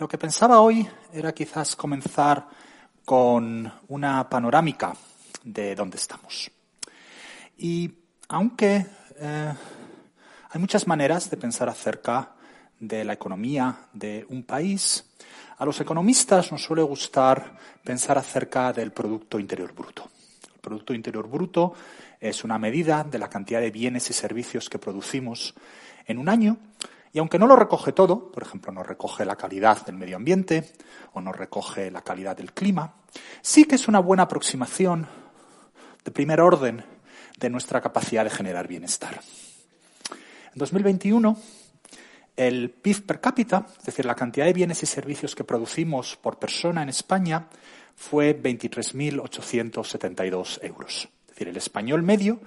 Lo que pensaba hoy era quizás comenzar con una panorámica de dónde estamos. Y aunque eh, hay muchas maneras de pensar acerca de la economía de un país, a los economistas nos suele gustar pensar acerca del Producto Interior Bruto. El Producto Interior Bruto es una medida de la cantidad de bienes y servicios que producimos en un año y aunque no lo recoge todo, por ejemplo, no recoge la calidad del medio ambiente o no recoge la calidad del clima, sí que es una buena aproximación de primer orden de nuestra capacidad de generar bienestar. En 2021, el PIB per cápita, es decir, la cantidad de bienes y servicios que producimos por persona en España, fue 23.872 euros. Es decir, el español medio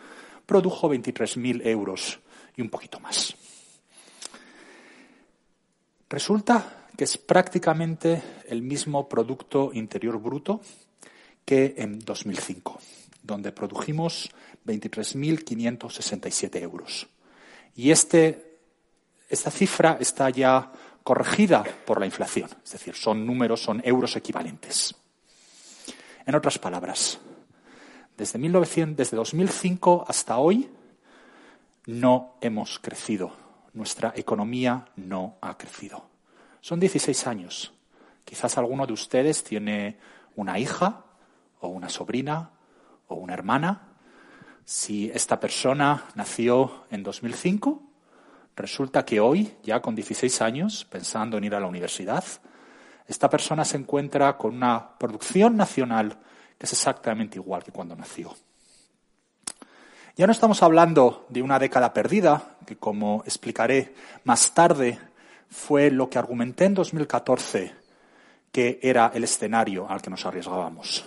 produjo 23.000 euros y un poquito más. Resulta que es prácticamente el mismo Producto Interior Bruto que en 2005, donde produjimos 23.567 euros. Y este, esta cifra está ya corregida por la inflación, es decir, son números, son euros equivalentes. En otras palabras, desde, 1900, desde 2005 hasta hoy no hemos crecido nuestra economía no ha crecido. Son 16 años. Quizás alguno de ustedes tiene una hija o una sobrina o una hermana. Si esta persona nació en 2005, resulta que hoy, ya con 16 años, pensando en ir a la universidad, esta persona se encuentra con una producción nacional que es exactamente igual que cuando nació. Ya no estamos hablando de una década perdida, que como explicaré más tarde, fue lo que argumenté en 2014 que era el escenario al que nos arriesgábamos.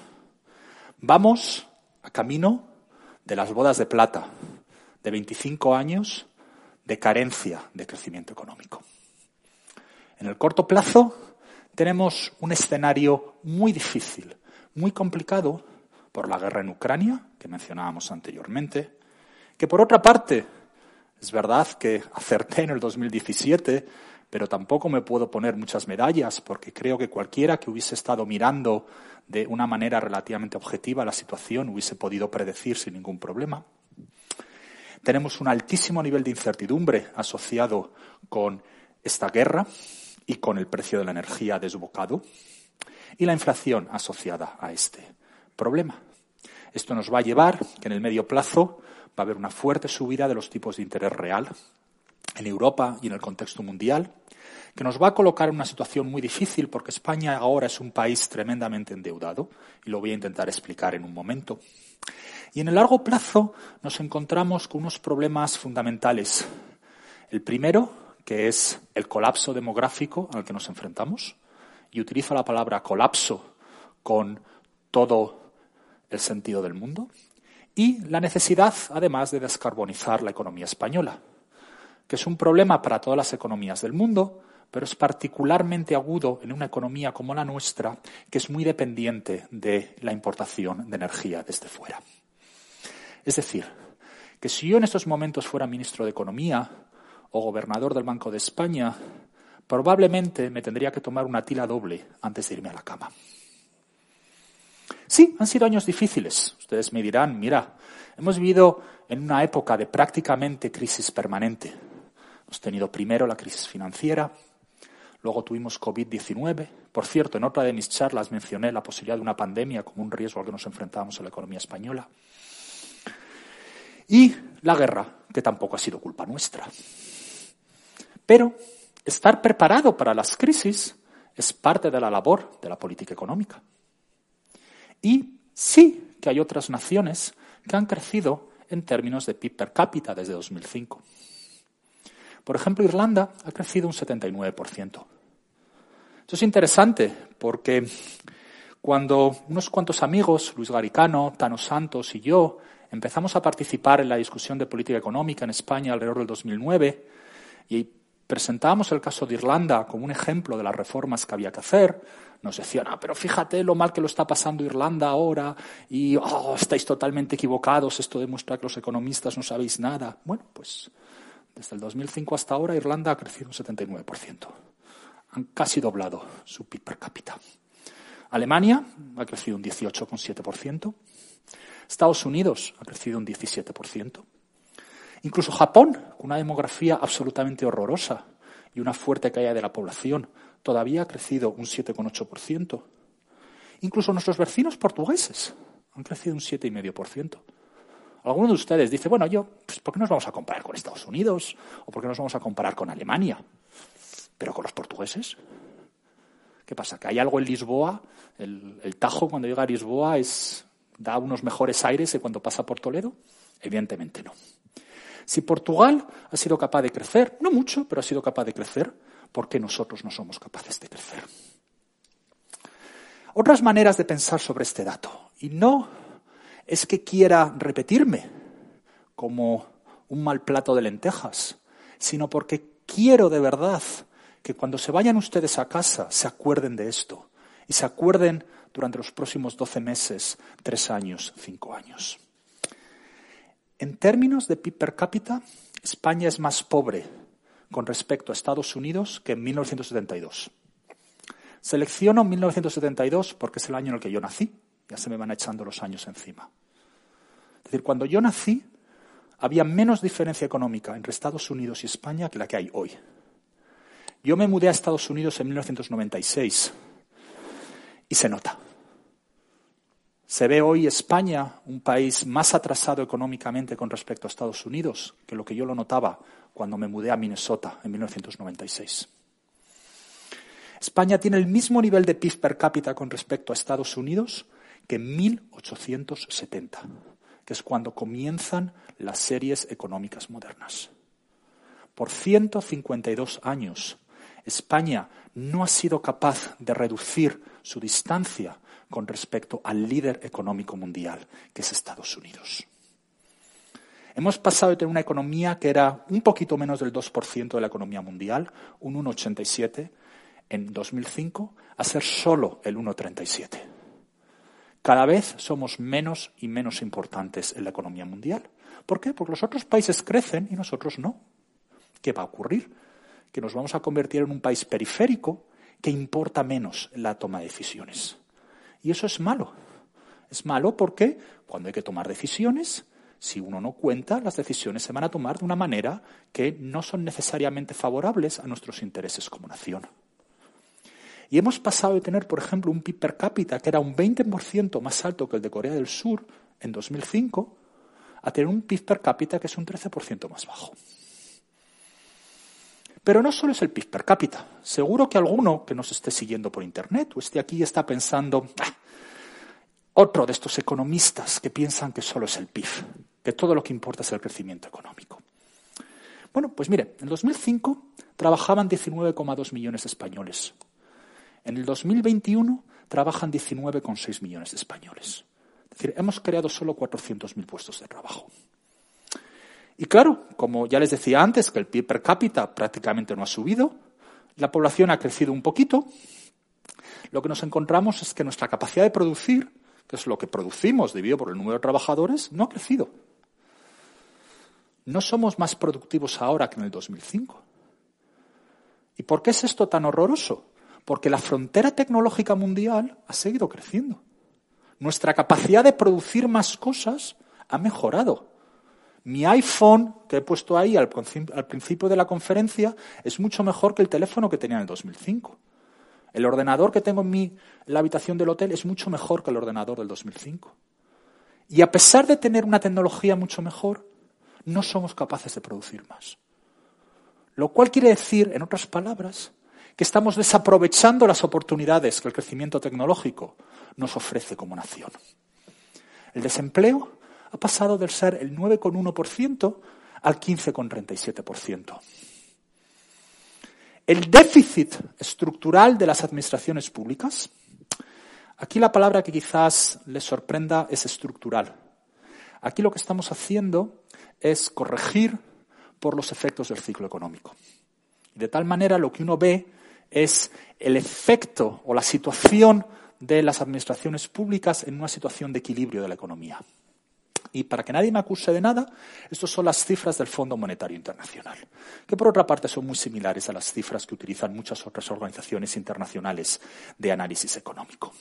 Vamos a camino de las bodas de plata, de 25 años de carencia de crecimiento económico. En el corto plazo tenemos un escenario muy difícil, muy complicado por la guerra en Ucrania, que mencionábamos anteriormente, que por otra parte, es verdad que acerté en el 2017, pero tampoco me puedo poner muchas medallas porque creo que cualquiera que hubiese estado mirando de una manera relativamente objetiva la situación hubiese podido predecir sin ningún problema. Tenemos un altísimo nivel de incertidumbre asociado con esta guerra y con el precio de la energía desbocado y la inflación asociada a este problema. Esto nos va a llevar que en el medio plazo va a haber una fuerte subida de los tipos de interés real en Europa y en el contexto mundial, que nos va a colocar en una situación muy difícil porque España ahora es un país tremendamente endeudado y lo voy a intentar explicar en un momento. Y en el largo plazo nos encontramos con unos problemas fundamentales. El primero, que es el colapso demográfico al que nos enfrentamos, y utilizo la palabra colapso con todo el sentido del mundo y la necesidad, además, de descarbonizar la economía española, que es un problema para todas las economías del mundo, pero es particularmente agudo en una economía como la nuestra, que es muy dependiente de la importación de energía desde fuera. Es decir, que si yo en estos momentos fuera ministro de Economía o gobernador del Banco de España, probablemente me tendría que tomar una tila doble antes de irme a la cama. Sí, han sido años difíciles. Ustedes me dirán, mira, hemos vivido en una época de prácticamente crisis permanente. Hemos tenido primero la crisis financiera, luego tuvimos COVID-19. Por cierto, en otra de mis charlas mencioné la posibilidad de una pandemia como un riesgo al que nos enfrentábamos en la economía española. Y la guerra, que tampoco ha sido culpa nuestra. Pero estar preparado para las crisis es parte de la labor de la política económica. Y sí que hay otras naciones que han crecido en términos de PIB per cápita desde 2005. Por ejemplo, Irlanda ha crecido un 79%. Esto es interesante porque cuando unos cuantos amigos, Luis Garicano, Tano Santos y yo, empezamos a participar en la discusión de política económica en España alrededor del 2009 y presentábamos el caso de Irlanda como un ejemplo de las reformas que había que hacer, nos decían, ah, pero fíjate lo mal que lo está pasando Irlanda ahora y oh, estáis totalmente equivocados, esto demuestra que los economistas no sabéis nada. Bueno, pues desde el 2005 hasta ahora Irlanda ha crecido un 79%. han casi doblado su PIB per cápita. Alemania ha crecido un 18,7%. Estados Unidos ha crecido un 17%. Incluso Japón, con una demografía absolutamente horrorosa y una fuerte caída de la población, todavía ha crecido un 7,8%. Incluso nuestros vecinos portugueses han crecido un 7,5%. Algunos de ustedes dice, bueno, yo, pues, ¿por qué nos vamos a comparar con Estados Unidos? ¿O por qué nos vamos a comparar con Alemania? Pero con los portugueses. ¿Qué pasa? ¿Que hay algo en Lisboa? El, Tajo, cuando llega a Lisboa, es, da unos mejores aires que cuando pasa por Toledo? Evidentemente no. Si Portugal ha sido capaz de crecer, no mucho, pero ha sido capaz de crecer, ¿por qué nosotros no somos capaces de crecer? Otras maneras de pensar sobre este dato. Y no es que quiera repetirme como un mal plato de lentejas, sino porque quiero de verdad que cuando se vayan ustedes a casa se acuerden de esto y se acuerden durante los próximos doce meses, tres años, cinco años. En términos de PIB per cápita, España es más pobre con respecto a Estados Unidos que en 1972. Selecciono 1972 porque es el año en el que yo nací. Ya se me van echando los años encima. Es decir, cuando yo nací, había menos diferencia económica entre Estados Unidos y España que la que hay hoy. Yo me mudé a Estados Unidos en 1996 y se nota. Se ve hoy España un país más atrasado económicamente con respecto a Estados Unidos que lo que yo lo notaba cuando me mudé a Minnesota en 1996. España tiene el mismo nivel de PIB per cápita con respecto a Estados Unidos que en 1870, que es cuando comienzan las series económicas modernas. Por 152 años, España no ha sido capaz de reducir su distancia con respecto al líder económico mundial, que es Estados Unidos. Hemos pasado de tener una economía que era un poquito menos del 2% de la economía mundial, un 1,87 en 2005, a ser solo el 1,37. Cada vez somos menos y menos importantes en la economía mundial. ¿Por qué? Porque los otros países crecen y nosotros no. ¿Qué va a ocurrir? Que nos vamos a convertir en un país periférico que importa menos en la toma de decisiones. Y eso es malo. Es malo porque cuando hay que tomar decisiones, si uno no cuenta, las decisiones se van a tomar de una manera que no son necesariamente favorables a nuestros intereses como nación. Y hemos pasado de tener, por ejemplo, un PIB per cápita que era un 20% más alto que el de Corea del Sur en 2005, a tener un PIB per cápita que es un 13% más bajo. Pero no solo es el PIB per cápita. Seguro que alguno que nos esté siguiendo por Internet o esté aquí está pensando, ah, otro de estos economistas que piensan que solo es el PIB, que todo lo que importa es el crecimiento económico. Bueno, pues mire, en 2005 trabajaban 19,2 millones de españoles. En el 2021 trabajan 19,6 millones de españoles. Es decir, hemos creado solo 400.000 puestos de trabajo. Y claro, como ya les decía antes, que el PIB per cápita prácticamente no ha subido, la población ha crecido un poquito, lo que nos encontramos es que nuestra capacidad de producir, que es lo que producimos debido por el número de trabajadores, no ha crecido. No somos más productivos ahora que en el 2005. ¿Y por qué es esto tan horroroso? Porque la frontera tecnológica mundial ha seguido creciendo. Nuestra capacidad de producir más cosas ha mejorado. Mi iPhone, que he puesto ahí al, principio de la conferencia, es mucho mejor que el teléfono que tenía en el 2005. El ordenador que tengo en, mi, la habitación del hotel es mucho mejor que el ordenador del 2005. Y a pesar de tener una tecnología mucho mejor, no somos capaces de producir más. Lo cual quiere decir, en otras palabras, que estamos desaprovechando las oportunidades que el crecimiento tecnológico nos ofrece como nación. El desempleo ha pasado del ser el 9,1% al 15,37%. El déficit estructural de las administraciones públicas, aquí la palabra que quizás les sorprenda es estructural. Aquí lo que estamos haciendo es corregir por los efectos del ciclo económico. De tal manera lo que uno ve es el efecto o la situación de las administraciones públicas en una situación de equilibrio de la economía. Y para que nadie me acuse de nada, estas son las cifras del Fondo Monetario Internacional, que por otra parte son muy similares a las cifras que utilizan muchas otras organizaciones internacionales de análisis económico.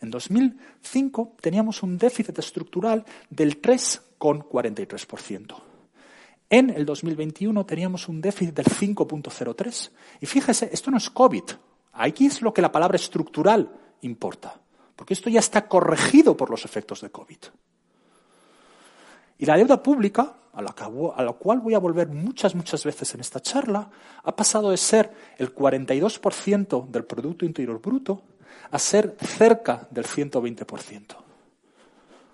En 2005 teníamos un déficit estructural del 3,43%. En el 2021 teníamos un déficit del 5.03. Y fíjese, esto no es COVID. Aquí es lo que la palabra estructural importa, porque esto ya está corregido por los efectos de COVID. Y la deuda pública, a la, cual voy a volver muchas, muchas veces en esta charla, ha pasado de ser el 42% del Producto Interior Bruto a ser cerca del 120%.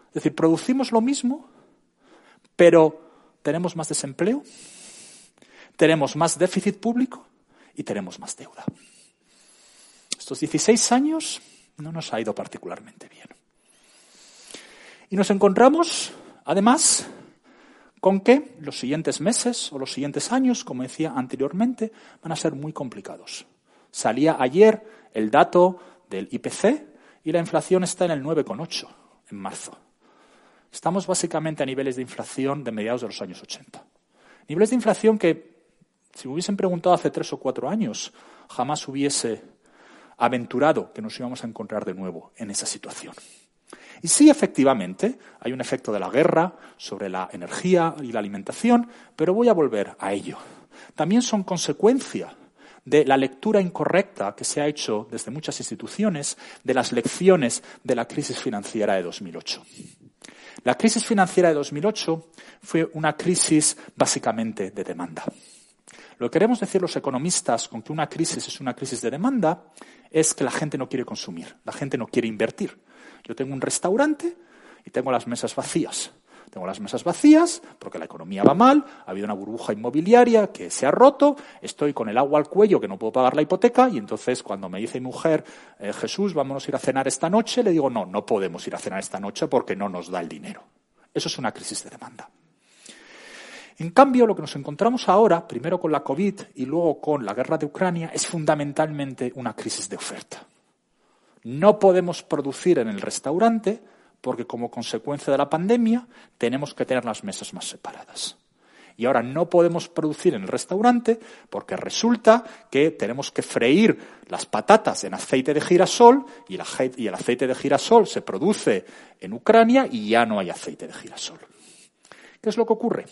Es decir, producimos lo mismo, pero tenemos más desempleo, tenemos más déficit público y tenemos más deuda. Estos 16 años no nos ha ido particularmente bien. Y nos encontramos Además, con que los siguientes meses o los siguientes años, como decía anteriormente, van a ser muy complicados. Salía ayer el dato del IPC y la inflación está en el 9,8 en marzo. Estamos básicamente a niveles de inflación de mediados de los años 80. Niveles de inflación que, si me hubiesen preguntado hace tres o cuatro años, jamás hubiese aventurado que nos íbamos a encontrar de nuevo en esa situación. Y sí, efectivamente, hay un efecto de la guerra sobre la energía y la alimentación, pero voy a volver a ello. También son consecuencia de la lectura incorrecta que se ha hecho desde muchas instituciones de las lecciones de la crisis financiera de 2008. La crisis financiera de 2008 fue una crisis básicamente de demanda. Lo que queremos decir los economistas con que una crisis es una crisis de demanda es que la gente no quiere consumir, la gente no quiere invertir. Yo tengo un restaurante y tengo las mesas vacías. Tengo las mesas vacías porque la economía va mal, ha habido una burbuja inmobiliaria que se ha roto, estoy con el agua al cuello que no puedo pagar la hipoteca y entonces cuando me dice mi mujer, eh, Jesús, vámonos a ir a cenar esta noche, le digo, no, no podemos ir a cenar esta noche porque no nos da el dinero. Eso es una crisis de demanda. En cambio, lo que nos encontramos ahora, primero con la COVID y luego con la guerra de Ucrania, es fundamentalmente una crisis de oferta. No podemos producir en el restaurante porque como consecuencia de la pandemia tenemos que tener las mesas más separadas. Y ahora no podemos producir en el restaurante porque resulta que tenemos que freír las patatas en aceite de girasol y el, aceite de girasol se produce en Ucrania y ya no hay aceite de girasol. ¿Qué es lo que ocurre?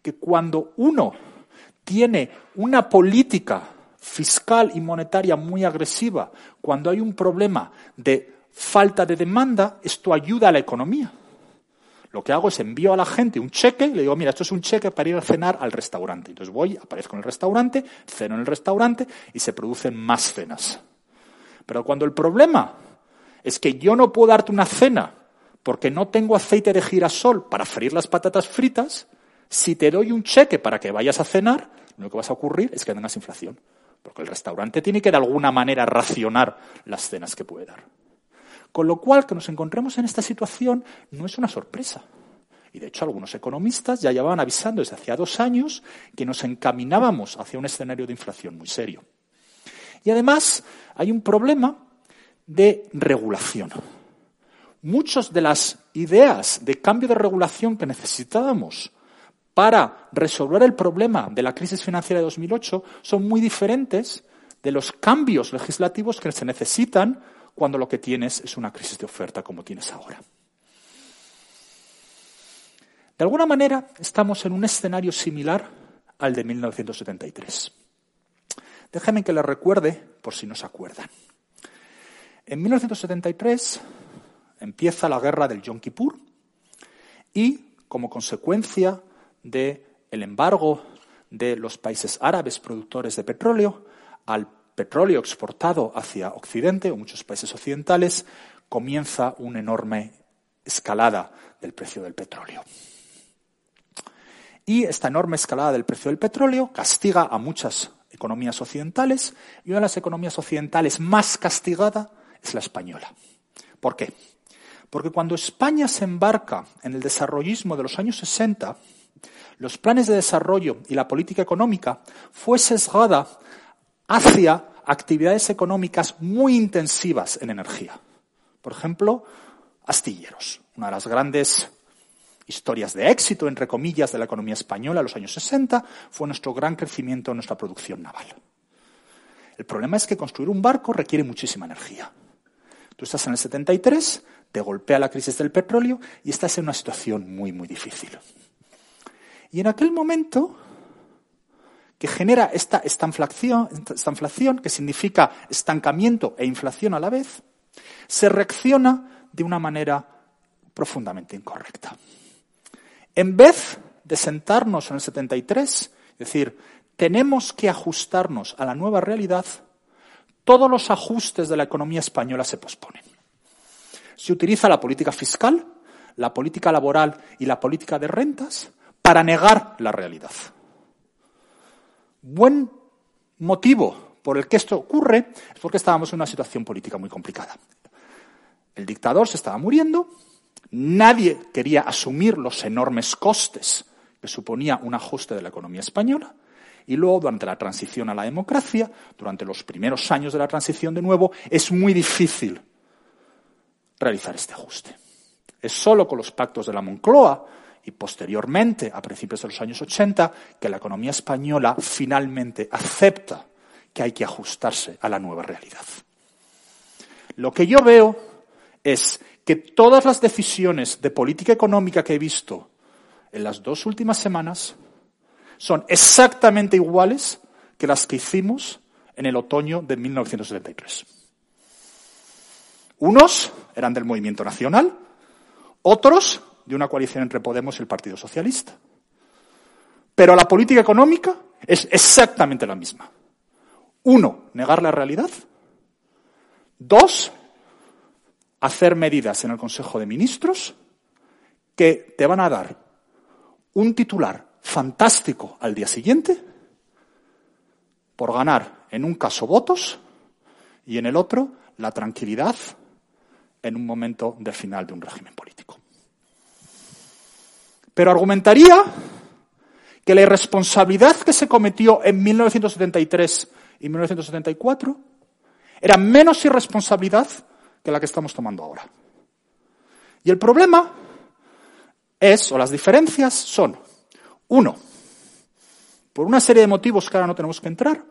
Que cuando uno tiene una política fiscal y monetaria muy agresiva, cuando hay un problema de falta de demanda, esto ayuda a la economía. Lo que hago es envío a la gente un cheque y le digo, mira, esto es un cheque para ir a cenar al restaurante. Entonces voy, aparezco en el restaurante, ceno en el restaurante y se producen más cenas. Pero cuando el problema es que yo no puedo darte una cena porque no tengo aceite de girasol para freír las patatas fritas, si te doy un cheque para que vayas a cenar, lo que vas a ocurrir es que tengas inflación. Porque el restaurante tiene que de alguna manera racionar las cenas que puede dar. Con lo cual, que nos encontremos en esta situación no es una sorpresa. Y de hecho, algunos economistas ya llevaban avisando desde hacía dos años que nos encaminábamos hacia un escenario de inflación muy serio. Y además, hay un problema de regulación. Muchas de las ideas de cambio de regulación que necesitábamos para resolver el problema de la crisis financiera de 2008 son muy diferentes de los cambios legislativos que se necesitan cuando lo que tienes es una crisis de oferta como tienes ahora. De alguna manera estamos en un escenario similar al de 1973. Déjenme que les recuerde por si no se acuerdan. En 1973 empieza la guerra del Yom Kippur y, como consecuencia del el embargo de los países árabes productores de petróleo al petróleo exportado hacia Occidente o muchos países occidentales, comienza una enorme escalada del precio del petróleo. Y esta enorme escalada del precio del petróleo castiga a muchas economías occidentales y una de las economías occidentales más castigada es la española. ¿Por qué? Porque cuando España se embarca en el desarrollismo de los años 60, los planes de desarrollo y la política económica fue sesgada hacia actividades económicas muy intensivas en energía. Por ejemplo, astilleros, una de las grandes historias de éxito, entre comillas, de la economía española en los años 60 fue nuestro gran crecimiento en nuestra producción naval. El problema es que construir un barco requiere muchísima energía. Tú estás en el 73, te golpea la crisis del petróleo y estás en una situación muy, muy difícil. Y en aquel momento, que genera esta, esta, inflación, esta inflación, que significa estancamiento e inflación a la vez, se reacciona de una manera profundamente incorrecta. En vez de sentarnos en el 73, es decir, tenemos que ajustarnos a la nueva realidad, todos los ajustes de la economía española se posponen. Se utiliza la política fiscal, la política laboral y la política de rentas para negar la realidad. Buen motivo por el que esto ocurre es porque estábamos en una situación política muy complicada. El dictador se estaba muriendo, nadie quería asumir los enormes costes que suponía un ajuste de la economía española, y luego durante la transición a la democracia, durante los primeros años de la transición de nuevo, es muy difícil realizar este ajuste. Es solo con los pactos de la Moncloa y posteriormente, a principios de los años 80, que la economía española finalmente acepta que hay que ajustarse a la nueva realidad. Lo que yo veo es que todas las decisiones de política económica que he visto en las dos últimas semanas son exactamente iguales que las que hicimos en el otoño de 1973. Unos eran del movimiento nacional, otros de una coalición entre Podemos y el Partido Socialista. Pero la política económica es exactamente la misma. Uno, negar la realidad. Dos, hacer medidas en el Consejo de Ministros que te van a dar un titular fantástico al día siguiente por ganar en un caso votos y en el otro la tranquilidad en un momento de final de un régimen político. Pero argumentaría que la irresponsabilidad que se cometió en 1973 y 1974 era menos irresponsabilidad que la que estamos tomando ahora. Y el problema es, o las diferencias son, uno, por una serie de motivos que ahora no tenemos que entrar,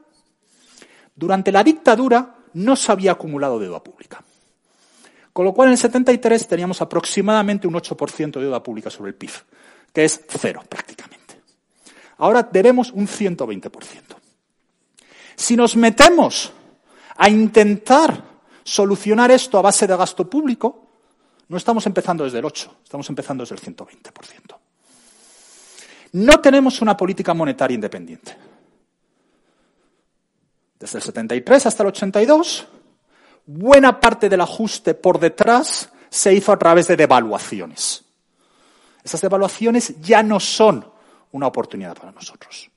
durante la dictadura no se había acumulado deuda pública. Con lo cual en el 73 teníamos aproximadamente un 8% de deuda pública sobre el PIB que es cero prácticamente. Ahora debemos un 120%. Si nos metemos a intentar solucionar esto a base de gasto público, no estamos empezando desde el 8, estamos empezando desde el 120%. No tenemos una política monetaria independiente. Desde el 73 hasta el 82, buena parte del ajuste por detrás se hizo a través de devaluaciones. Esas devaluaciones ya no son una oportunidad para nosotros.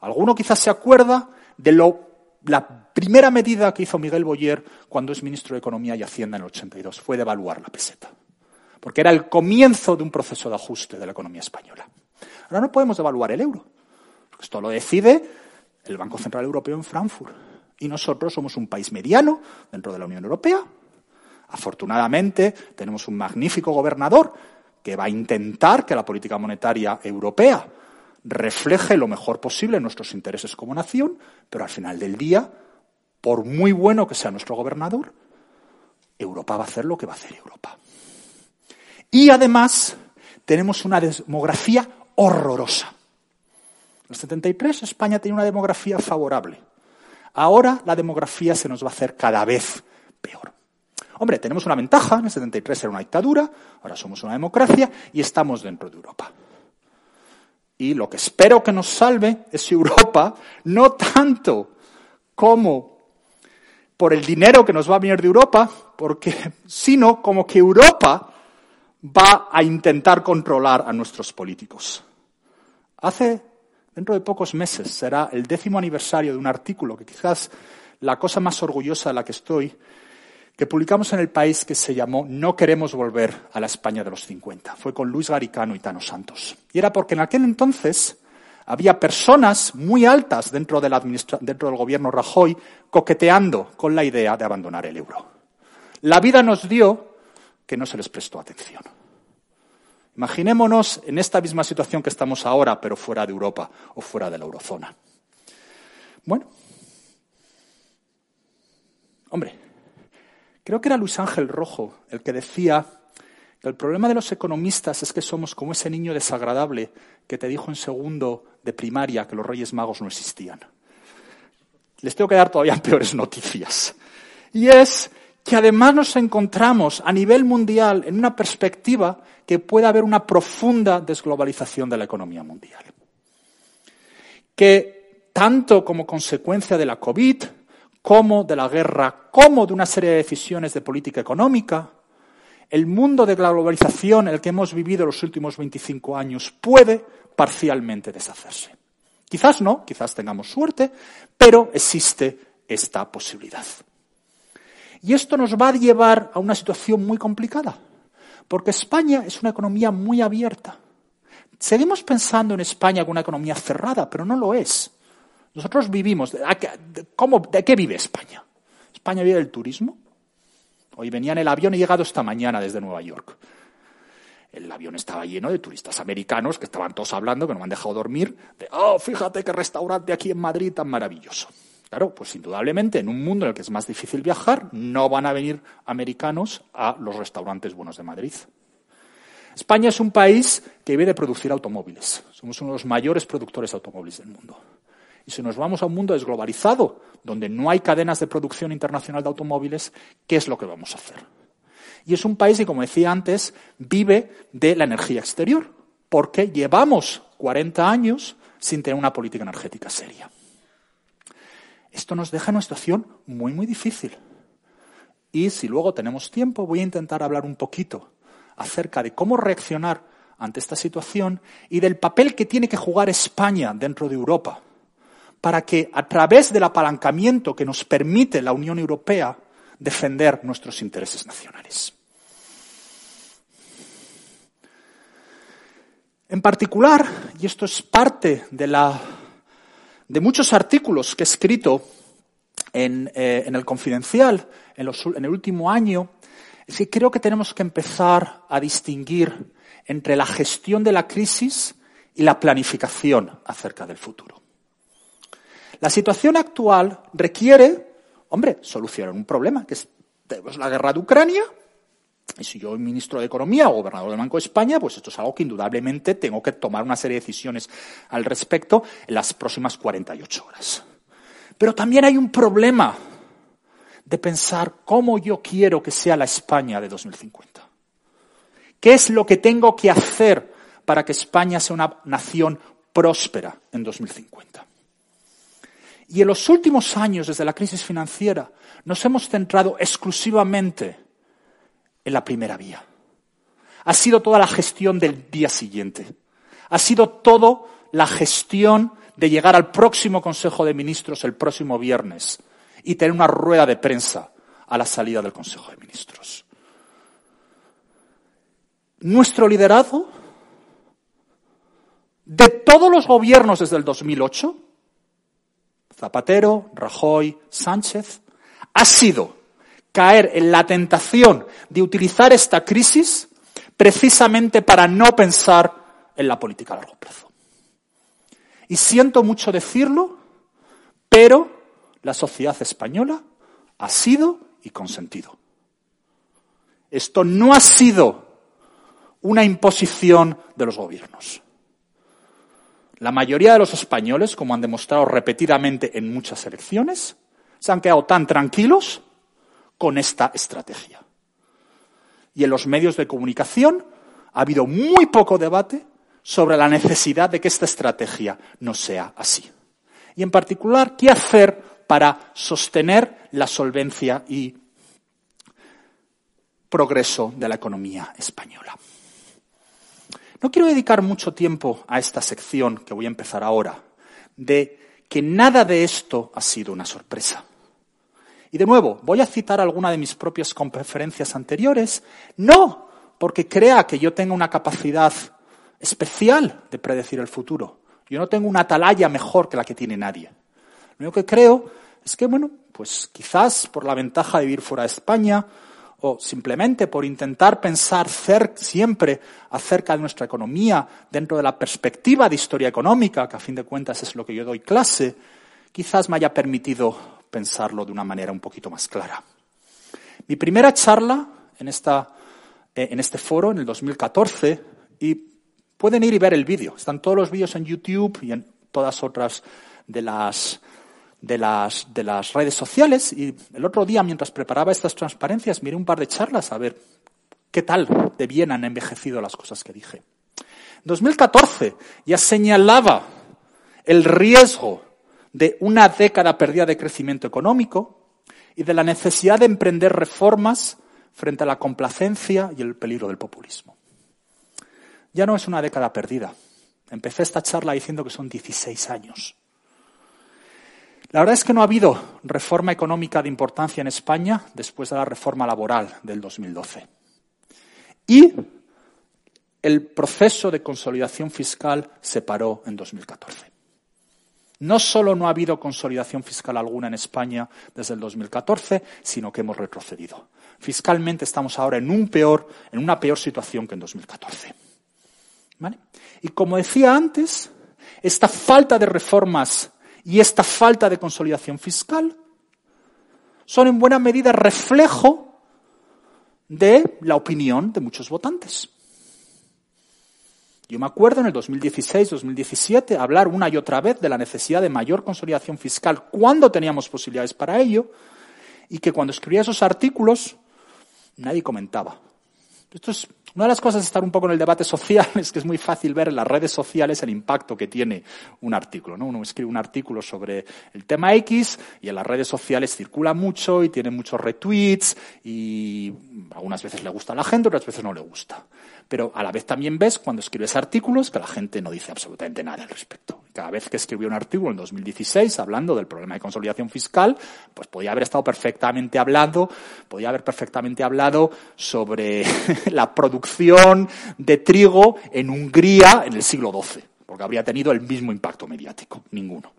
Alguno quizás se acuerda de lo, la primera medida que hizo Miguel Boyer cuando es ministro de Economía y Hacienda en el 82, fue devaluar la peseta. Porque era el comienzo de un proceso de ajuste de la economía española. Ahora no podemos devaluar el euro. Esto lo decide el Banco Central Europeo en Frankfurt. Y nosotros somos un país mediano dentro de la Unión Europea. Afortunadamente tenemos un magnífico gobernador que va a intentar que la política monetaria europea refleje lo mejor posible nuestros intereses como nación, pero al final del día, por muy bueno que sea nuestro gobernador, Europa va a hacer lo que va a hacer Europa. Y además tenemos una demografía horrorosa. En el 73 España tenía una demografía favorable. Ahora la demografía se nos va a hacer cada vez peor. Hombre, tenemos una ventaja, en el 73 era una dictadura, ahora somos una democracia y estamos dentro de Europa. Y lo que espero que nos salve es Europa, no tanto como por el dinero que nos va a venir de Europa, porque, sino como que Europa va a intentar controlar a nuestros políticos. Hace, dentro de pocos meses, será el décimo aniversario de un artículo que quizás la cosa más orgullosa de la que estoy que publicamos en el país que se llamó No queremos volver a la España de los 50. Fue con Luis Garicano y Tano Santos. Y era porque en aquel entonces había personas muy altas dentro, dentro del gobierno Rajoy coqueteando con la idea de abandonar el euro. La vida nos dio que no se les prestó atención. Imaginémonos en esta misma situación que estamos ahora, pero fuera de Europa o fuera de la eurozona. Bueno, hombre, creo que era Luis Ángel Rojo el que decía que el problema de los economistas es que somos como ese niño desagradable que te dijo en segundo de primaria que los Reyes Magos no existían. Les tengo que dar todavía peores noticias. Y es que además nos encontramos a nivel mundial en una perspectiva que puede haber una profunda desglobalización de la economía mundial. Que tanto como consecuencia de la COVID, como de la guerra, como de una serie de decisiones de política económica, el mundo de la globalización en el que hemos vivido los últimos 25 años puede parcialmente deshacerse. Quizás no, quizás tengamos suerte, pero existe esta posibilidad. Y esto nos va a llevar a una situación muy complicada, porque España es una economía muy abierta. Seguimos pensando en España como una economía cerrada, pero no lo es. Nosotros vivimos. ¿cómo, ¿De qué vive España? España vive del turismo. Hoy venía en el avión y he llegado esta mañana desde Nueva York. El avión estaba lleno de turistas americanos que estaban todos hablando, que no me han dejado dormir, oh, fíjate qué restaurante aquí en Madrid tan maravilloso. Claro, pues indudablemente en un mundo en el que es más difícil viajar, no van a venir americanos a los restaurantes buenos de Madrid. España es un país que vive de producir automóviles. Somos uno de los mayores productores de automóviles del mundo. Y si nos vamos a un mundo desglobalizado, donde no hay cadenas de producción internacional de automóviles, ¿qué es lo que vamos a hacer? Y es un país que, como decía antes, vive de la energía exterior, porque llevamos 40 años sin tener una política energética seria. Esto nos deja en una situación muy, muy difícil. Y si luego tenemos tiempo, voy a intentar hablar un poquito acerca de cómo reaccionar ante esta situación y del papel que tiene que jugar España dentro de Europa para que, a través del apalancamiento que nos permite la Unión Europea, defender nuestros intereses nacionales. En particular, y esto es parte de la de muchos artículos que he escrito en, eh, el Confidencial en, en el último año, es que creo que tenemos que empezar a distinguir entre la gestión de la crisis y la planificación acerca del futuro. La situación actual requiere, hombre, solucionar un problema, que es la guerra de Ucrania, y si yo soy ministro de Economía o gobernador del Banco de España, pues esto es algo que indudablemente tengo que tomar una serie de decisiones al respecto en las próximas 48 horas. Pero también hay un problema de pensar cómo yo quiero que sea la España de 2050. ¿Qué es lo que tengo que hacer para que España sea una nación próspera en 2050? Y en los últimos años, desde la crisis financiera, nos hemos centrado exclusivamente en la primera vía. Ha sido toda la gestión del día siguiente. Ha sido todo la gestión de llegar al próximo Consejo de Ministros el próximo viernes y tener una rueda de prensa a la salida del Consejo de Ministros. Nuestro liderazgo de todos los gobiernos desde el 2008, Zapatero, Rajoy, Sánchez, ha sido caer en la tentación de utilizar esta crisis precisamente para no pensar en la política a largo plazo. Y siento mucho decirlo, pero la sociedad española ha sido y consentido. Esto no ha sido una imposición de los gobiernos. La mayoría de los españoles, como han demostrado repetidamente en muchas elecciones, se han quedado tan tranquilos con esta estrategia. Y en los medios de comunicación ha habido muy poco debate sobre la necesidad de que esta estrategia no sea así. Y en particular, ¿qué hacer para sostener la solvencia y progreso de la economía española? No quiero dedicar mucho tiempo a esta sección que voy a empezar ahora, de que nada de esto ha sido una sorpresa. Y de nuevo, voy a citar alguna de mis propias conferencias anteriores, no porque crea que yo tenga una capacidad especial de predecir el futuro. Yo no tengo una atalaya mejor que la que tiene nadie. Lo único que creo es que, bueno, pues quizás por la ventaja de vivir fuera de España o simplemente por intentar pensar siempre acerca de nuestra economía dentro de la perspectiva de historia económica, que a fin de cuentas es lo que yo doy clase, quizás me haya permitido pensarlo de una manera un poquito más clara. Mi primera charla en, esta, eh, en este foro, en el 2014, y pueden ir y ver el vídeo. Están todos los vídeos en YouTube y en todas otras de las, de las, de las redes sociales. Y el otro día, mientras preparaba estas transparencias, miré un par de charlas a ver qué tal de bien han envejecido las cosas que dije. En 2014 ya señalaba el riesgo de una década perdida de crecimiento económico y de la necesidad de emprender reformas frente a la complacencia y el peligro del populismo. Ya no es una década perdida. Empecé esta charla diciendo que son 16 años. La verdad es que no ha habido reforma económica de importancia en España después de la reforma laboral del 2012. Y el proceso de consolidación fiscal se paró en 2014. No solo no ha habido consolidación fiscal alguna en España desde el 2014, sino que hemos retrocedido. Fiscalmente estamos ahora en, un peor, en una peor situación que en 2014. Y como decía antes, esta falta de reformas y esta falta de consolidación fiscal son en buena medida reflejo de la opinión de muchos votantes. Yo me acuerdo en el 2016-2017 hablar una y otra vez de la necesidad de mayor consolidación fiscal cuando teníamos posibilidades para ello y que cuando escribía esos artículos nadie comentaba. Esto es una de las cosas de estar un poco en el debate social es que es muy fácil ver en las redes sociales el impacto que tiene un artículo. ¿no? Uno escribe un artículo sobre el tema X y en las redes sociales circula mucho y tiene muchos retweets y algunas veces le gusta a la gente, otras veces no le gusta. Pero a la vez también ves cuando escribes artículos que la gente no dice absolutamente nada al respecto. Cada vez que escribió un artículo en 2016 hablando del problema de consolidación fiscal, pues podía haber estado perfectamente hablando, podía haber perfectamente hablado sobre la producción de trigo en Hungría en el siglo XII, porque habría tenido el mismo impacto mediático, ninguno.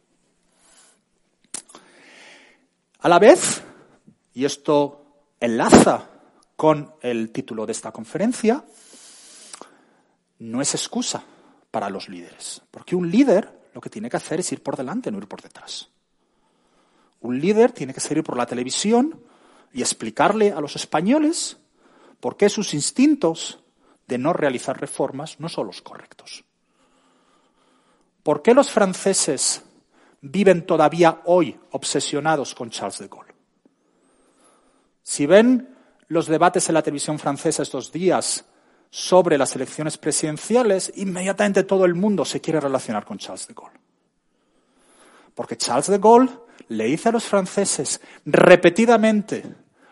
A la vez, y esto enlaza con el título de esta conferencia, no es excusa para los líderes. Porque un líder lo que tiene que hacer es ir por delante, no ir por detrás. Un líder tiene que salir por la televisión y explicarle a los españoles por qué sus instintos de no realizar reformas no son los correctos. ¿Por qué los franceses viven todavía hoy obsesionados con Charles de Gaulle? Si ven los debates en la televisión francesa estos días sobre las elecciones presidenciales, inmediatamente todo el mundo se quiere relacionar con Charles de Gaulle. Porque Charles de Gaulle le hizo a los franceses repetidamente,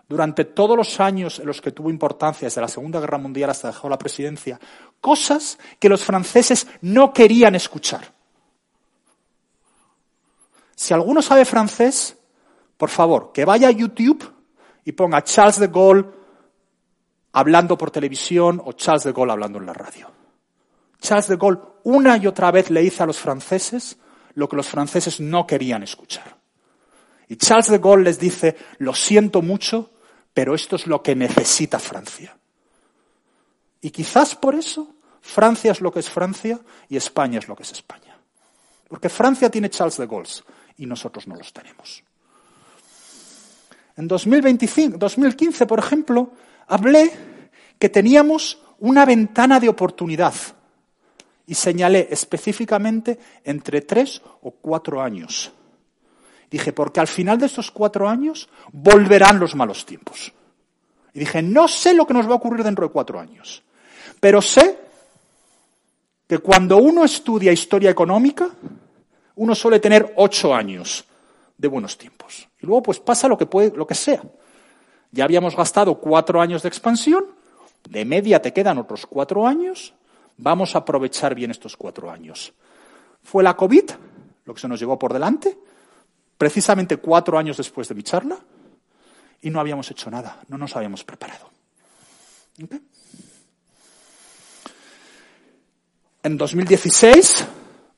durante todos los años en los que tuvo importancia, desde la Segunda Guerra Mundial hasta dejó la presidencia, cosas que los franceses no querían escuchar. Si alguno sabe francés, por favor, que vaya a YouTube y ponga Charles de Gaulle hablando por televisión o Charles de Gaulle hablando en la radio. Charles de Gaulle una y otra vez le hizo a los franceses lo que los franceses no querían escuchar. Y Charles de Gaulle les dice, lo siento mucho, pero esto es lo que necesita Francia. Y quizás por eso Francia es lo que es Francia y España es lo que es España. Porque Francia tiene Charles de Gaulle y nosotros no los tenemos. En 2025, 2015, por ejemplo, hablé que teníamos una ventana de oportunidad y señalé específicamente entre tres o cuatro años. Dije, porque al final de estos cuatro años volverán los malos tiempos. Y dije, no sé lo que nos va a ocurrir dentro de cuatro años, pero sé que cuando uno estudia historia económica, uno suele tener ocho años de buenos tiempos. Y luego pues pasa lo que, puede, lo que sea. Ya habíamos gastado cuatro años de expansión, de media te quedan otros cuatro años, vamos a aprovechar bien estos cuatro años. Fue la COVID lo que se nos llevó por delante, precisamente cuatro años después de mi charla, y no habíamos hecho nada, no nos habíamos preparado. En 2016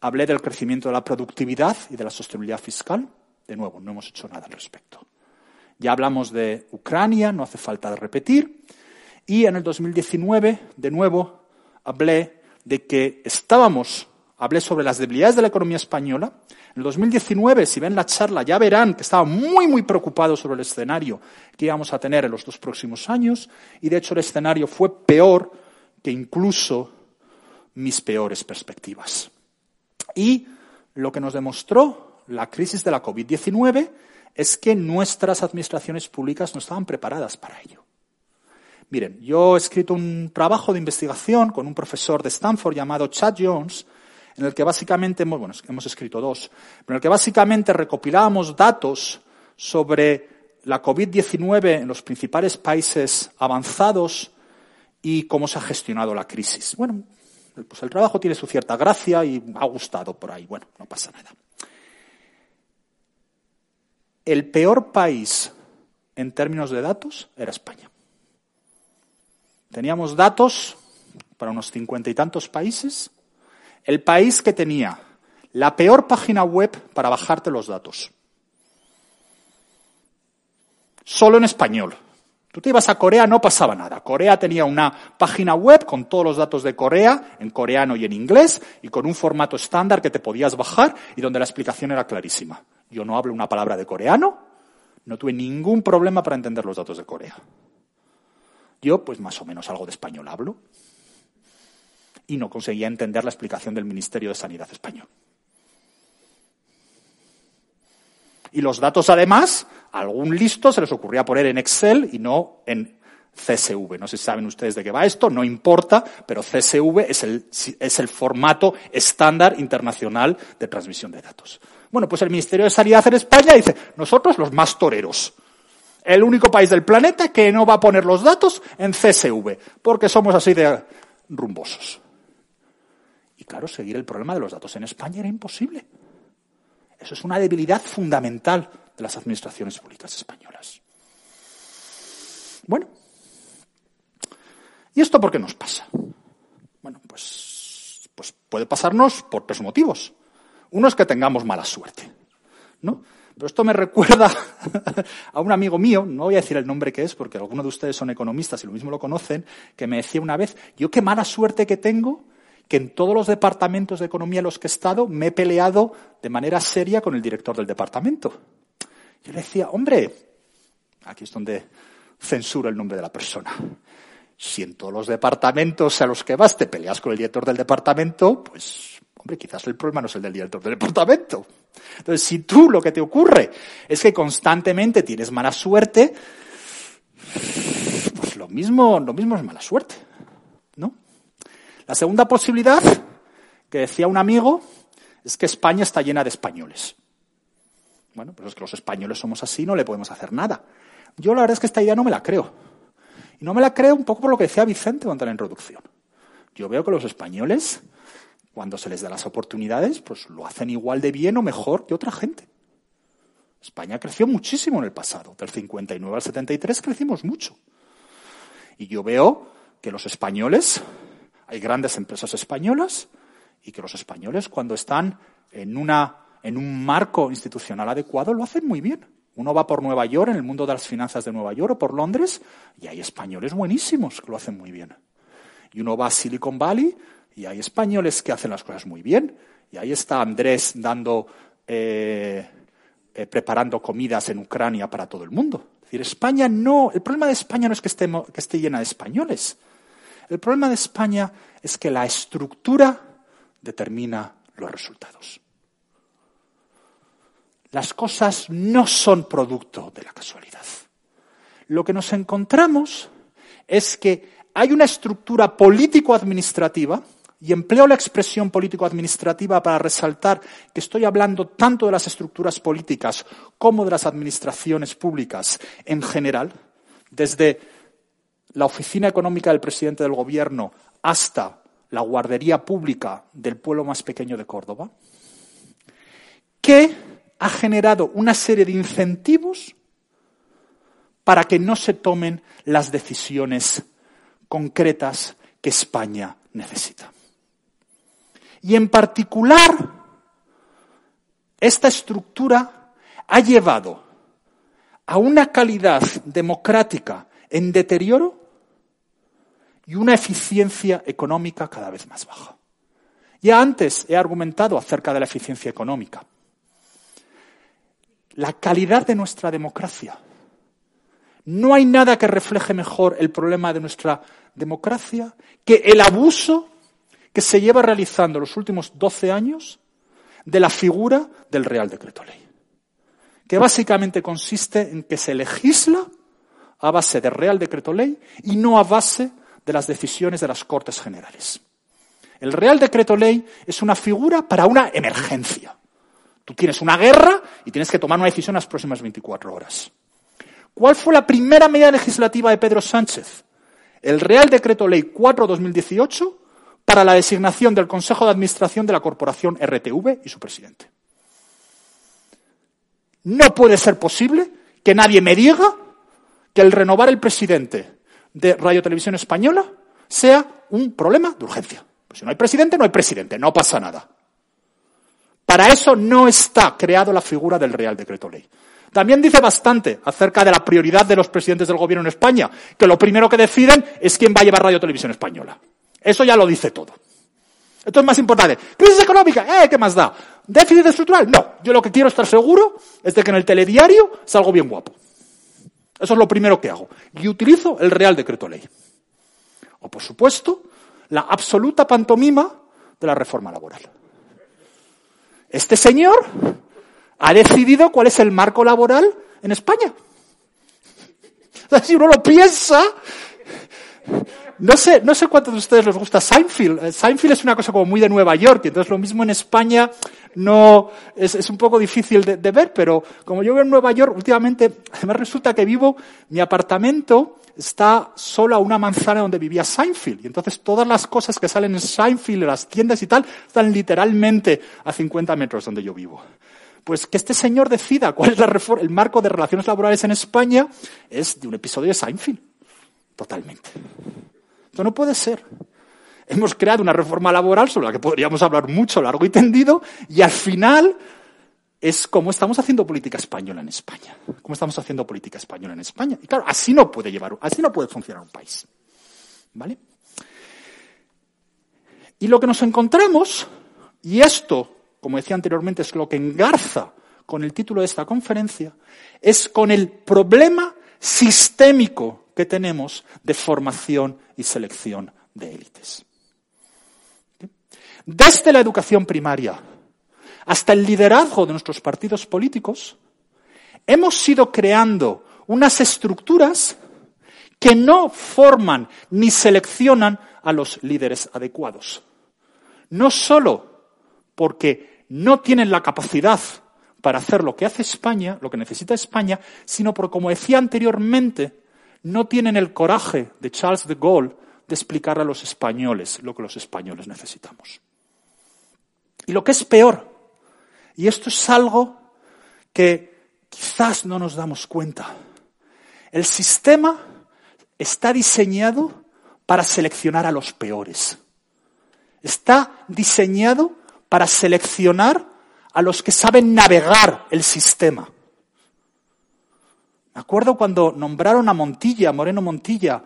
hablé del crecimiento de la productividad y de la sostenibilidad fiscal. De nuevo, no hemos hecho nada al respecto. Ya hablamos de Ucrania, no hace falta repetir. Y en el 2019, de nuevo, hablé de que estábamos, hablé sobre las debilidades de la economía española. En el 2019, si ven la charla, ya verán que estaba muy, muy preocupado sobre el escenario que íbamos a tener en los dos próximos años. Y de hecho el escenario fue peor que incluso mis peores perspectivas. Y lo que nos demostró la crisis de la COVID-19 es que nuestras administraciones públicas no estaban preparadas para ello. Miren, yo he escrito un trabajo de investigación con un profesor de Stanford llamado Chad Jones, en el que básicamente, bueno, hemos escrito dos, en el que básicamente recopilábamos datos sobre la COVID-19 en los principales países avanzados y cómo se ha gestionado la crisis. Bueno, pues el trabajo tiene su cierta gracia y ha gustado por ahí. Bueno, no pasa nada. El peor país en términos de datos era España. Teníamos datos para unos cincuenta y tantos países. El país que tenía la peor página web para bajarte los datos. Solo en español. Tú te ibas a Corea, no pasaba nada. Corea tenía una página web con todos los datos de Corea, en coreano y en inglés, y con un formato estándar que te podías bajar y donde la explicación era clarísima. Yo no hablo una palabra de coreano, no tuve ningún problema para entender los datos de Corea. Yo, pues más o menos algo de español hablo, y no conseguía entender la explicación del Ministerio de Sanidad español. Y los datos, además, algún listo se les ocurría poner en Excel y no en CSV. No sé si saben ustedes de qué va esto, no importa, pero CSV es el, es el formato estándar internacional de transmisión de datos. Bueno, pues el Ministerio de Sanidad en España dice, nosotros los más toreros. El único país del planeta que no va a poner los datos en CSV, porque somos así de rumbosos. Y claro, seguir el problema de los datos en España era imposible. Eso es una debilidad fundamental de las administraciones públicas españolas. Bueno, ¿y esto por qué nos pasa? Bueno, pues, pues puede pasarnos por tres motivos. Uno es que tengamos mala suerte, ¿no? Pero esto me recuerda a un amigo mío, no voy a decir el nombre que es porque algunos de ustedes son economistas y lo mismo lo conocen, que me decía una vez, yo qué mala suerte que tengo que en todos los departamentos de economía en los que he estado me he peleado de manera seria con el director del departamento. Yo le decía, hombre, aquí es donde censuro el nombre de la persona. Si en todos los departamentos a los que vas te peleas con el director del departamento, pues, hombre, quizás el problema no es el del director del departamento. Entonces, si tú lo que te ocurre es que constantemente tienes mala suerte, pues lo mismo, lo mismo es mala suerte. La segunda posibilidad, que decía un amigo, es que España está llena de españoles. Bueno, pues es que los españoles somos así, no le podemos hacer nada. Yo la verdad es que esta idea no me la creo. Y no me la creo un poco por lo que decía Vicente durante la introducción. Yo veo que los españoles, cuando se les da las oportunidades, pues lo hacen igual de bien o mejor que otra gente. España creció muchísimo en el pasado. Del 59 al 73 crecimos mucho. Y yo veo que los españoles hay grandes empresas españolas y que los españoles cuando están en, una, en un marco institucional adecuado lo hacen muy bien. Uno va por Nueva York, en el mundo de las finanzas de Nueva York o por Londres, y hay españoles buenísimos que lo hacen muy bien. Y uno va a Silicon Valley y hay españoles que hacen las cosas muy bien. Y ahí está Andrés dando, eh, eh, preparando comidas en Ucrania para todo el mundo. Es decir, España no, el problema de España no es que esté, que esté llena de españoles. El problema de España es que la estructura determina los resultados. Las cosas no son producto de la casualidad. Lo que nos encontramos es que hay una estructura político-administrativa, y empleo la expresión político-administrativa para resaltar que estoy hablando tanto de las estructuras políticas como de las administraciones públicas en general, desde la oficina económica del presidente del gobierno hasta la guardería pública del pueblo más pequeño de Córdoba, que ha generado una serie de incentivos para que no se tomen las decisiones concretas que España necesita. Y en particular, esta estructura ha llevado a una calidad democrática en deterioro y una eficiencia económica cada vez más baja. Ya antes he argumentado acerca de la eficiencia económica. La calidad de nuestra democracia. No hay nada que refleje mejor el problema de nuestra democracia que el abuso que se lleva realizando los últimos 12 años de la figura del Real Decreto Ley, que básicamente consiste en que se legisla a base de Real Decreto Ley y no a base de las decisiones de las Cortes Generales. El Real Decreto Ley es una figura para una emergencia. Tú tienes una guerra y tienes que tomar una decisión en las próximas 24 horas. ¿Cuál fue la primera medida legislativa de Pedro Sánchez? El Real Decreto Ley 4-2018 para la designación del Consejo de Administración de la Corporación RTV y su presidente. No puede ser posible que nadie me diga que el renovar el presidente de Radio Televisión Española sea un problema de urgencia. Pues si no hay presidente, no hay presidente, no pasa nada. Para eso no está creado la figura del Real Decreto Ley. También dice bastante acerca de la prioridad de los presidentes del gobierno en España, que lo primero que deciden es quién va a llevar Radio Televisión Española. Eso ya lo dice todo. Esto es más importante. ¿Crisis económica? ¿Eh? ¿Qué más da? ¿Déficit estructural? No. Yo lo que quiero estar seguro es de que en el telediario salgo bien guapo. Eso es lo primero que hago. Y utilizo el Real Decreto Ley. O, por supuesto, la absoluta pantomima de la reforma laboral. Este señor ha decidido cuál es el marco laboral en España. si uno lo piensa, no sé, no sé cuántos de ustedes les gusta Seinfeld. Eh, Seinfeld es una cosa como muy de Nueva York, y entonces lo mismo en España no es, es un poco difícil de, de, ver, pero como yo vivo en Nueva York, últimamente, además resulta que vivo, mi apartamento está solo a una manzana donde vivía Seinfeld. Y entonces todas las cosas que salen en Seinfeld, las tiendas y tal, están literalmente a 50 metros donde yo vivo. Pues que este señor decida cuál es el marco de relaciones laborales en España es de un episodio de Seinfeld. Totalmente. Esto no puede ser. Hemos creado una reforma laboral sobre la que podríamos hablar mucho, largo y tendido, y al final es como estamos haciendo política española en España. Cómo estamos haciendo política española en España. Y claro, así no puede llevar, así no puede funcionar un país. ¿Vale? Y lo que nos encontramos, y esto, como decía anteriormente, es lo que engarza con el título de esta conferencia, es con el problema sistémico que tenemos de formación y selección de élites. Desde la educación primaria hasta el liderazgo de nuestros partidos políticos, hemos ido creando unas estructuras que no forman ni seleccionan a los líderes adecuados. No solo porque no tienen la capacidad para hacer lo que hace España, lo que necesita España, sino porque, como decía anteriormente, no tienen el coraje de Charles de Gaulle de explicar a los españoles lo que los españoles necesitamos. Y lo que es peor, y esto es algo que quizás no nos damos cuenta, el sistema está diseñado para seleccionar a los peores. Está diseñado para seleccionar a los que saben navegar el sistema. Me acuerdo cuando nombraron a Montilla, Moreno Montilla,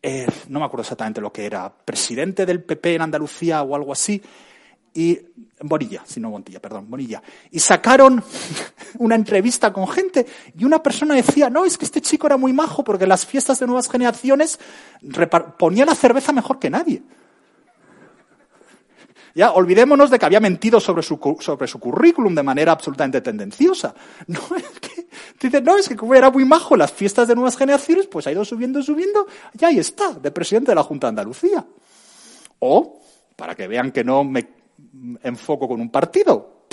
eh, no me acuerdo exactamente lo que era, presidente del PP en Andalucía o algo así, y Bonilla, si no Montilla, perdón, Bonilla. Y sacaron una entrevista con gente y una persona decía, no, es que este chico era muy majo porque en las fiestas de nuevas generaciones ponía la cerveza mejor que nadie. Ya, olvidémonos de que había mentido sobre su, sobre su currículum de manera absolutamente tendenciosa. No, es que, dice, no, es que como era muy majo las fiestas de nuevas generaciones, pues ha ido subiendo, subiendo, y ahí está, de presidente de la Junta de Andalucía. O, para que vean que no me enfoco con un partido,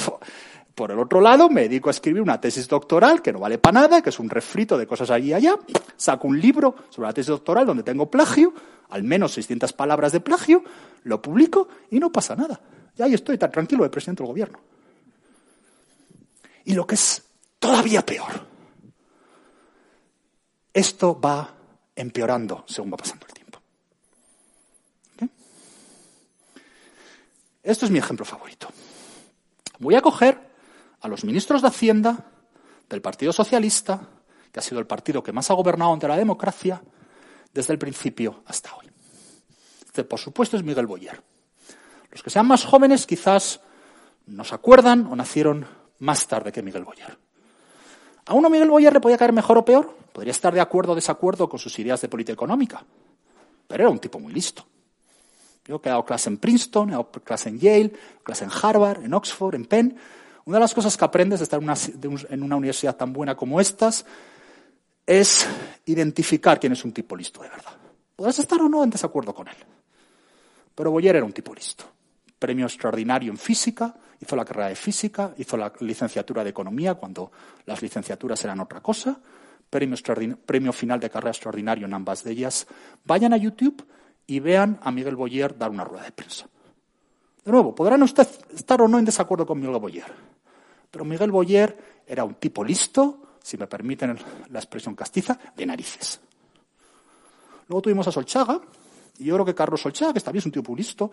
por el otro lado, me dedico a escribir una tesis doctoral que no vale para nada, que es un refrito de cosas allí y allá. Saco un libro sobre la tesis doctoral donde tengo plagio, al menos 600 palabras de plagio, lo publico y no pasa nada. Y ahí estoy tan tranquilo de presidente del gobierno. Y lo que es todavía peor, esto va empeorando según va pasando el tiempo. Esto es mi ejemplo favorito. Voy a coger a los ministros de Hacienda del Partido Socialista, que ha sido el partido que más ha gobernado ante la democracia desde el principio hasta hoy. Este, por supuesto, es Miguel Boyer. Los que sean más jóvenes quizás no se acuerdan o nacieron más tarde que Miguel Boyer. A uno Miguel Boyer le podía caer mejor o peor, podría estar de acuerdo o desacuerdo con sus ideas de política económica, pero era un tipo muy listo. Yo he dado clase en Princeton, he dado clase en Yale, clase en Harvard, en Oxford, en Penn. Una de las cosas que aprendes de estar en una, universidad tan buena como estas es identificar quién es un tipo listo de verdad. Podrás estar o no en desacuerdo con él. Pero Boyer era un tipo listo. Premio extraordinario en física, hizo la carrera de física, hizo la licenciatura de economía cuando las licenciaturas eran otra cosa, premio, premio final de carrera extraordinario en ambas de ellas. Vayan a YouTube y vean a Miguel Boyer dar una rueda de prensa. De nuevo, podrán ustedes estar o no en desacuerdo con Miguel Boyer, pero Miguel Boyer era un tipo listo, si me permiten la expresión castiza, de narices. Luego tuvimos a Solchaga, y yo creo que Carlos Solchaga, que también es un tipo listo,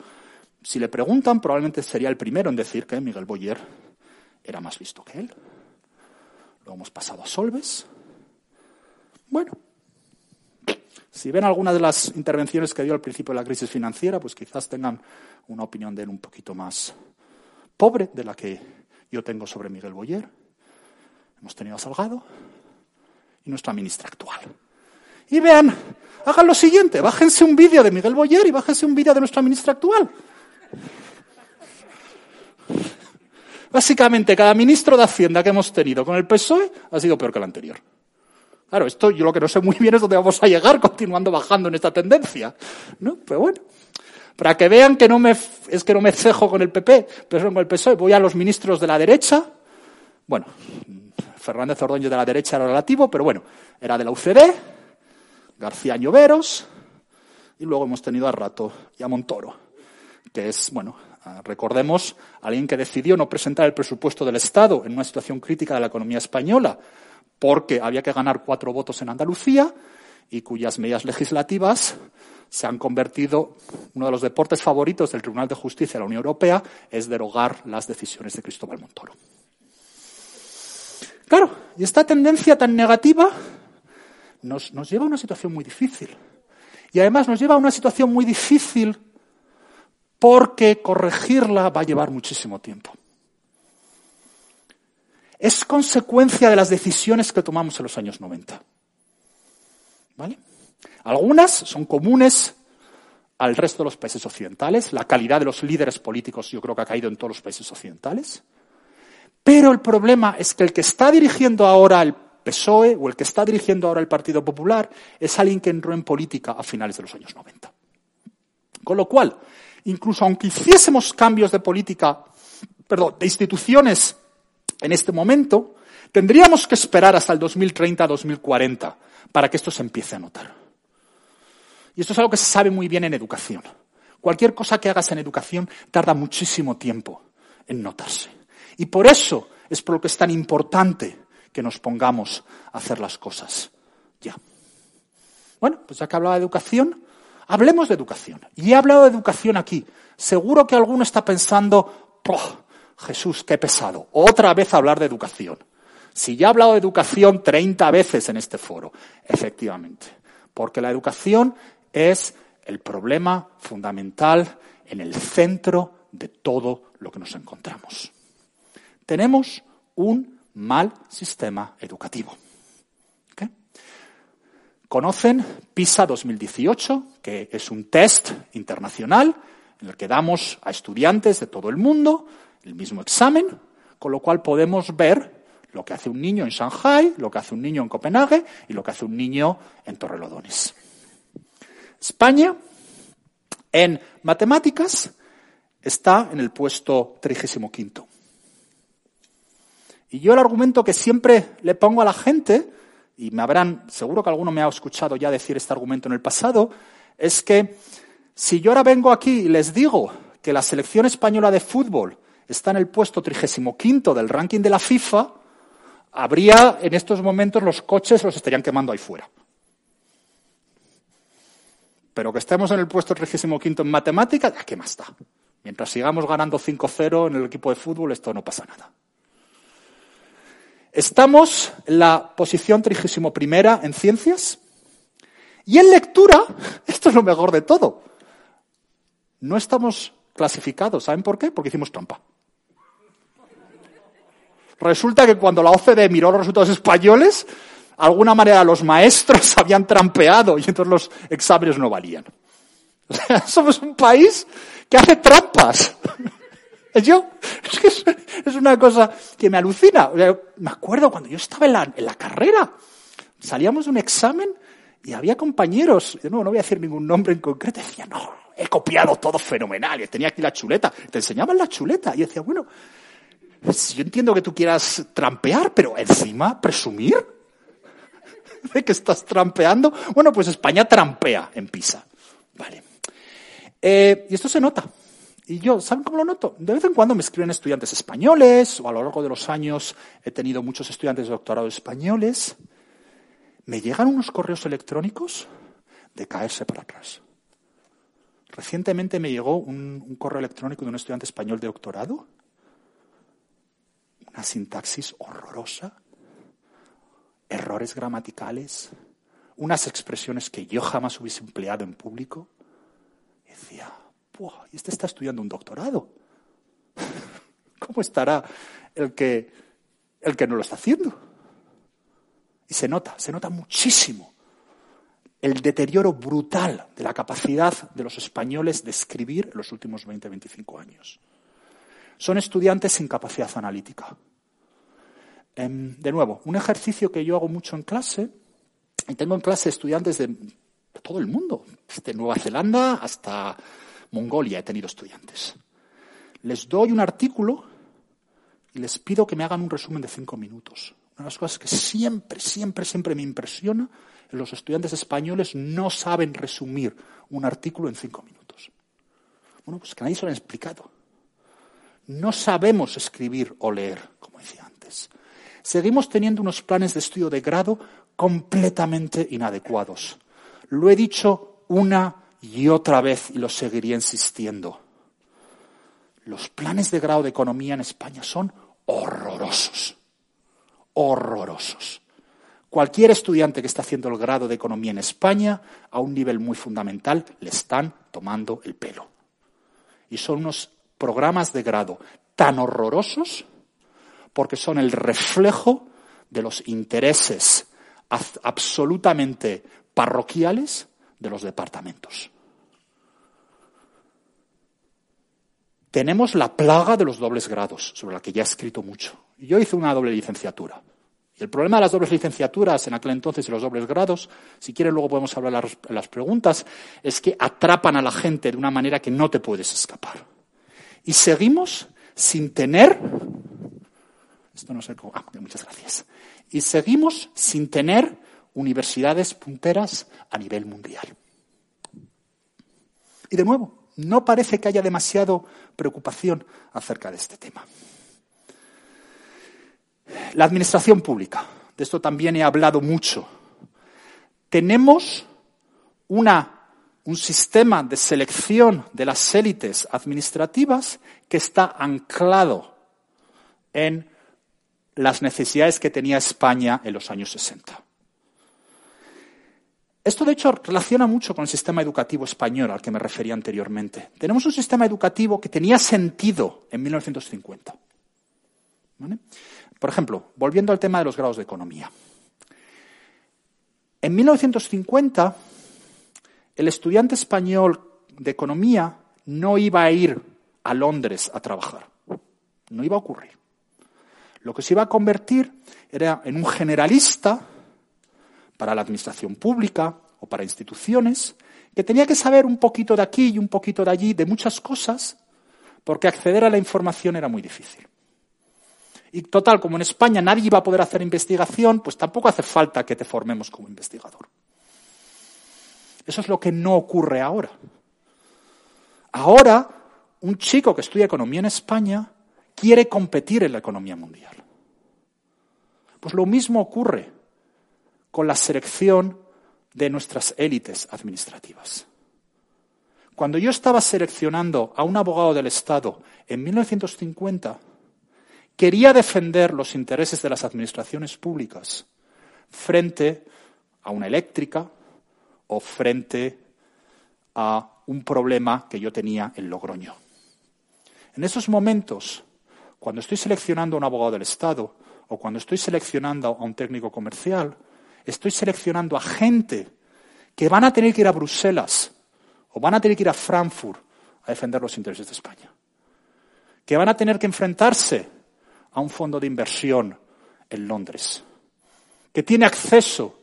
si le preguntan, probablemente sería el primero en decir que Miguel Boyer era más listo que él. Luego hemos pasado a Solves. Bueno, si ven algunas de las intervenciones que dio al principio de la crisis financiera, pues quizás tengan una opinión de él un poquito más pobre de la que yo tengo sobre Miguel Boyer. Hemos tenido a Salgado y nuestra ministra actual. Y vean, hagan lo siguiente, bájense un vídeo de Miguel Boyer y bájense un vídeo de nuestra ministra actual. Básicamente, cada ministro de Hacienda que hemos tenido con el PSOE ha sido peor que el anterior. Claro, esto yo lo que no sé muy bien es dónde vamos a llegar continuando bajando en esta tendencia. ¿no? Pero bueno, para que vean que no me, es que no me cejo con el PP, pero con el PSOE, voy a los ministros de la derecha. Bueno, Fernández Ordóñez de la derecha era relativo, pero bueno, era de la UCD, García Lloveros, y luego hemos tenido a Rato y a Montoro, que es, bueno, recordemos, alguien que decidió no presentar el presupuesto del Estado en una situación crítica de la economía española, porque había que ganar cuatro votos en Andalucía y cuyas medidas legislativas se han convertido, uno de los deportes favoritos del Tribunal de Justicia de la Unión Europea es derogar las decisiones de Cristóbal Montoro. Claro, y esta tendencia tan negativa nos, nos lleva a una situación muy difícil. Y además nos lleva a una situación muy difícil porque corregirla va a llevar muchísimo tiempo es consecuencia de las decisiones que tomamos en los años 90. ¿Vale? Algunas son comunes al resto de los países occidentales. La calidad de los líderes políticos yo creo que ha caído en todos los países occidentales. Pero el problema es que el que está dirigiendo ahora el PSOE o el que está dirigiendo ahora el Partido Popular es alguien que entró en política a finales de los años 90. Con lo cual, incluso aunque hiciésemos cambios de política, perdón, de instituciones en este momento, tendríamos que esperar hasta el 2030-2040 para que esto se empiece a notar. Y esto es algo que se sabe muy bien en educación. Cualquier cosa que hagas en educación tarda muchísimo tiempo en notarse. Y por eso es por lo que es tan importante que nos pongamos a hacer las cosas ya. Bueno, pues ya que hablaba de educación, hablemos de educación. Y he hablado de educación aquí. Seguro que alguno está pensando, Jesús, qué pesado. Otra vez hablar de educación. Si ya he hablado de educación 30 veces en este foro, efectivamente, porque la educación es el problema fundamental en el centro de todo lo que nos encontramos. Tenemos un mal sistema educativo. Conocen PISA 2018, que es un test internacional en el que damos a estudiantes de todo el mundo el mismo examen, con lo cual podemos ver lo que hace un niño en Shanghai, lo que hace un niño en Copenhague y lo que hace un niño en Torrelodones. España, en matemáticas, está en el puesto 35. Y yo el argumento que siempre le pongo a la gente, y me habrán, seguro que alguno me ha escuchado ya decir este argumento en el pasado, es que si yo ahora vengo aquí y les digo que la selección española de fútbol está en el puesto 35 del ranking de la FIFA, habría en estos momentos los coches los estarían quemando ahí fuera. Pero que estemos en el puesto 35 en matemáticas, ¿qué más da? Mientras sigamos ganando 5-0 en el equipo de fútbol, esto no pasa nada. Estamos en la posición 31 en ciencias y en lectura, esto es lo mejor de todo, no estamos clasificados. ¿Saben por qué? Porque hicimos trampa. Resulta que cuando la OCDE miró los resultados españoles, de alguna manera los maestros habían trampeado y entonces los exámenes no valían. O sea, somos un país que hace trampas. Yo, es que es, una cosa que me alucina. me acuerdo cuando yo estaba en la, en la carrera, salíamos de un examen y había compañeros, no, no voy a decir ningún nombre en concreto, decían, no, he copiado todo fenomenal, y tenía aquí la chuleta, te enseñaban la chuleta, y decía, bueno, pues yo entiendo que tú quieras trampear, pero encima presumir de que estás trampeando. Bueno, pues España trampea en PISA. Vale. Eh, y esto se nota. Y yo, ¿saben cómo lo noto? De vez en cuando me escriben estudiantes españoles, o a lo largo de los años he tenido muchos estudiantes de doctorado españoles. Me llegan unos correos electrónicos de caerse para atrás. Recientemente me llegó un, un correo electrónico de un estudiante español de doctorado. Una sintaxis horrorosa, errores gramaticales, unas expresiones que yo jamás hubiese empleado en público. Y decía, y este está estudiando un doctorado. ¿Cómo estará el que, el que no lo está haciendo? Y se nota, se nota muchísimo el deterioro brutal de la capacidad de los españoles de escribir en los últimos 20-25 años. Son estudiantes sin capacidad analítica. Em, de nuevo, un ejercicio que yo hago mucho en clase, y tengo en clase estudiantes de todo el mundo, desde Nueva Zelanda hasta Mongolia he tenido estudiantes. Les doy un artículo y les pido que me hagan un resumen de cinco minutos. Una de las cosas que siempre, siempre, siempre me impresiona los estudiantes españoles no saben resumir un artículo en cinco minutos. Bueno, pues que nadie se lo ha explicado. No sabemos escribir o leer, como decía antes. Seguimos teniendo unos planes de estudio de grado completamente inadecuados. Lo he dicho una y otra vez y lo seguiría insistiendo. Los planes de grado de economía en España son horrorosos. Horrorosos. Cualquier estudiante que está haciendo el grado de economía en España, a un nivel muy fundamental, le están tomando el pelo. Y son unos programas de grado tan horrorosos porque son el reflejo de los intereses absolutamente parroquiales de los departamentos. Tenemos la plaga de los dobles grados, sobre la que ya he escrito mucho. Yo hice una doble licenciatura. Y el problema de las dobles licenciaturas en aquel entonces y los dobles grados, si quieren luego podemos hablar de las preguntas, es que atrapan a la gente de una manera que no te puedes escapar. Y seguimos sin tener, esto no sé cómo, ah, muchas gracias, y seguimos sin tener universidades punteras a nivel mundial. Y de nuevo, no parece que haya demasiado preocupación acerca de este tema. La administración pública, de esto también he hablado mucho. Tenemos una, un sistema de selección de las élites administrativas que está anclado en las necesidades que tenía España en los años 60. Esto, de hecho, relaciona mucho con el sistema educativo español al que me refería anteriormente. Tenemos un sistema educativo que tenía sentido en 1950. Por ejemplo, volviendo al tema de los grados de economía. En 1950, el estudiante español de economía no iba a ir a Londres a trabajar. No iba a ocurrir. Lo que se iba a convertir era en un generalista para la administración pública o para instituciones, que tenía que saber un poquito de aquí y un poquito de allí, de muchas cosas, porque acceder a la información era muy difícil. Y total, como en España nadie iba a poder hacer investigación, pues tampoco hace falta que te formemos como investigador. Eso es lo que no ocurre ahora. Ahora, un chico que estudia economía en España quiere competir en la economía mundial. Pues lo mismo ocurre con la selección de nuestras élites administrativas. Cuando yo estaba seleccionando a un abogado del Estado en 1950, quería defender los intereses de las administraciones públicas frente a una eléctrica o frente a un problema que yo tenía en Logroño. En esos momentos, cuando estoy seleccionando a un abogado del Estado o cuando estoy seleccionando a un técnico comercial, estoy seleccionando a gente que van a tener que ir a Bruselas o van a tener que ir a Frankfurt a defender los intereses de España, que van a tener que enfrentarse a un fondo de inversión en Londres, que tiene acceso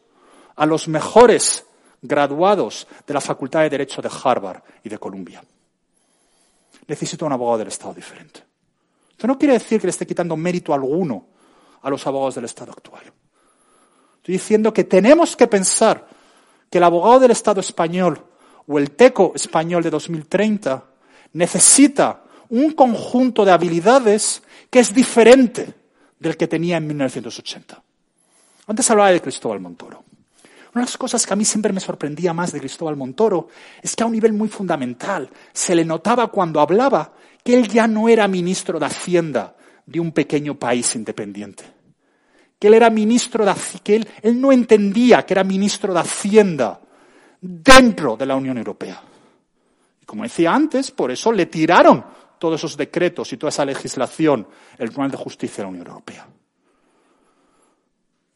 a los mejores graduados de la Facultad de Derecho de Harvard y de Columbia. Necesito un abogado del Estado diferente. Esto no quiere decir que le esté quitando mérito alguno a los abogados del Estado actual. Estoy diciendo que tenemos que pensar que el abogado del Estado español o el TECO español de 2030 necesita un conjunto de habilidades que es diferente del que tenía en 1980. Antes hablaba de Cristóbal Montoro. Una de las cosas que a mí siempre me sorprendía más de Cristóbal Montoro es que a un nivel muy fundamental se le notaba cuando hablaba que él ya no era ministro de Hacienda de un pequeño país independiente. Que él era ministro de que él, él no entendía que era ministro de Hacienda dentro de la Unión Europea. Y como decía antes, por eso le tiraron todos esos decretos y toda esa legislación el Tribunal de Justicia de la Unión Europea.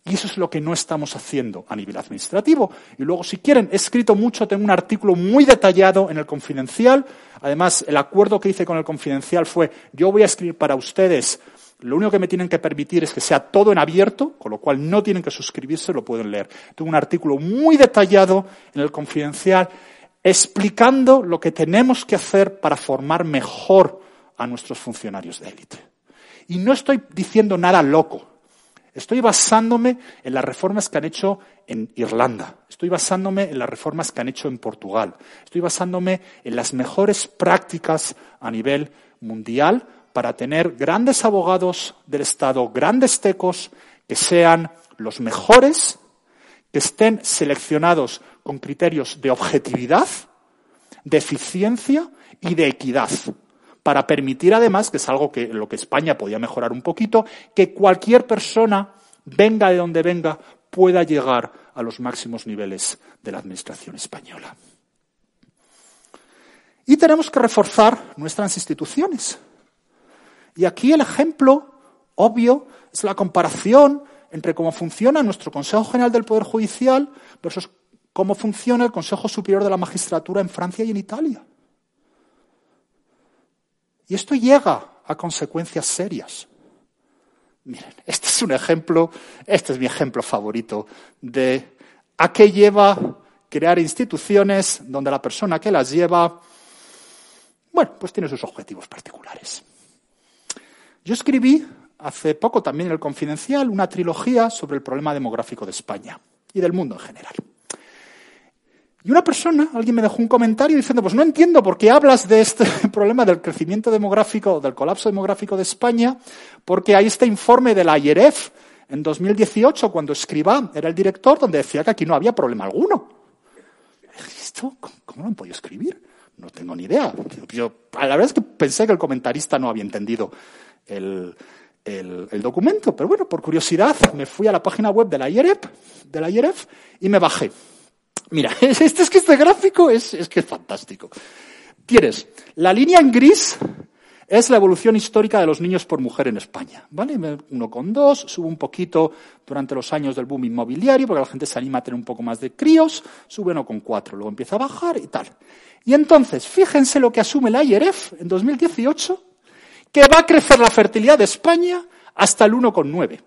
Y eso es lo que no estamos haciendo a nivel administrativo. Y luego, si quieren, he escrito mucho, tengo un artículo muy detallado en el Confidencial. Además, el acuerdo que hice con el Confidencial fue, yo voy a escribir para ustedes, lo único que me tienen que permitir es que sea todo en abierto, con lo cual no tienen que suscribirse, lo pueden leer. Tengo un artículo muy detallado en el Confidencial explicando lo que tenemos que hacer para formar mejor a nuestros funcionarios de élite. Y no estoy diciendo nada loco. Estoy basándome en las reformas que han hecho en Irlanda, estoy basándome en las reformas que han hecho en Portugal, estoy basándome en las mejores prácticas a nivel mundial para tener grandes abogados del Estado, grandes tecos, que sean los mejores, que estén seleccionados con criterios de objetividad, de eficiencia y de equidad para permitir además, que es algo que lo que España podía mejorar un poquito, que cualquier persona, venga de donde venga, pueda llegar a los máximos niveles de la administración española. Y tenemos que reforzar nuestras instituciones. Y aquí el ejemplo obvio es la comparación entre cómo funciona nuestro Consejo General del Poder Judicial versus cómo funciona el Consejo Superior de la Magistratura en Francia y en Italia. Y esto llega a consecuencias serias. Miren, este es un ejemplo, este es mi ejemplo favorito de a qué lleva crear instituciones donde la persona que las lleva, bueno, pues tiene sus objetivos particulares. Yo escribí hace poco también en el Confidencial una trilogía sobre el problema demográfico de España y del mundo en general. Y una persona, alguien me dejó un comentario diciendo, pues no entiendo por qué hablas de este problema del crecimiento demográfico, del colapso demográfico de España, porque hay este informe de la IEREF en 2018, cuando Escribá era el director, donde decía que aquí no había problema alguno. ¿Esto? ¿Cómo lo han podido escribir? No tengo ni idea. Yo, la verdad es que pensé que el comentarista no había entendido el, el, documento, pero bueno, por curiosidad me fui a la página web de la IEREF, de la IEREF y me bajé. Mira, este, es que este gráfico es, es que es fantástico. Tienes la línea en gris es la evolución histórica de los niños por mujer en España. ¿Vale? Uno con dos, sube un poquito durante los años del boom inmobiliario, porque la gente se anima a tener un poco más de críos, sube uno con cuatro, luego empieza a bajar y tal. Y entonces, fíjense lo que asume la IRF en 2018, que va a crecer la fertilidad de España hasta el 1,9.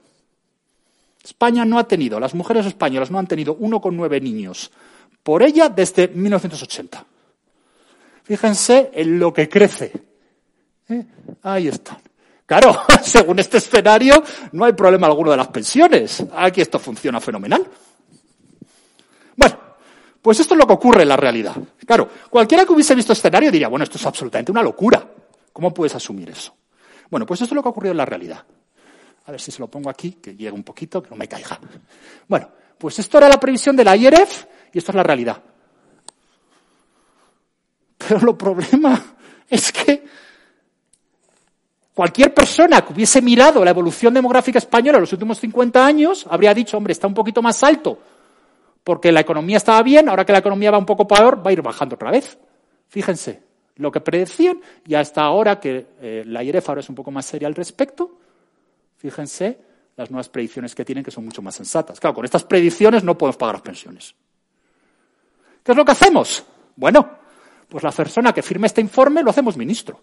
España no ha tenido, las mujeres españolas no han tenido 1,9 niños por ella desde 1980. Fíjense en lo que crece. ¿Eh? Ahí están. Claro, según este escenario, no hay problema alguno de las pensiones. Aquí esto funciona fenomenal. Bueno, pues esto es lo que ocurre en la realidad. Claro, cualquiera que hubiese visto este escenario diría, bueno, esto es absolutamente una locura. ¿Cómo puedes asumir eso? Bueno, pues esto es lo que ha ocurrido en la realidad. A ver si se lo pongo aquí, que llegue un poquito, que no me caiga. Bueno, pues esto era la previsión de la IRF y esto es la realidad. Pero el problema es que Cualquier persona que hubiese mirado la evolución demográfica española en los últimos 50 años habría dicho, hombre, está un poquito más alto, porque la economía estaba bien, ahora que la economía va un poco peor, va a ir bajando otra vez. Fíjense, lo que predecían y hasta ahora que eh, la IREF ahora es un poco más seria al respecto, fíjense las nuevas predicciones que tienen que son mucho más sensatas. Claro, con estas predicciones no podemos pagar las pensiones. ¿Qué es lo que hacemos? Bueno, pues la persona que firme este informe lo hacemos ministro.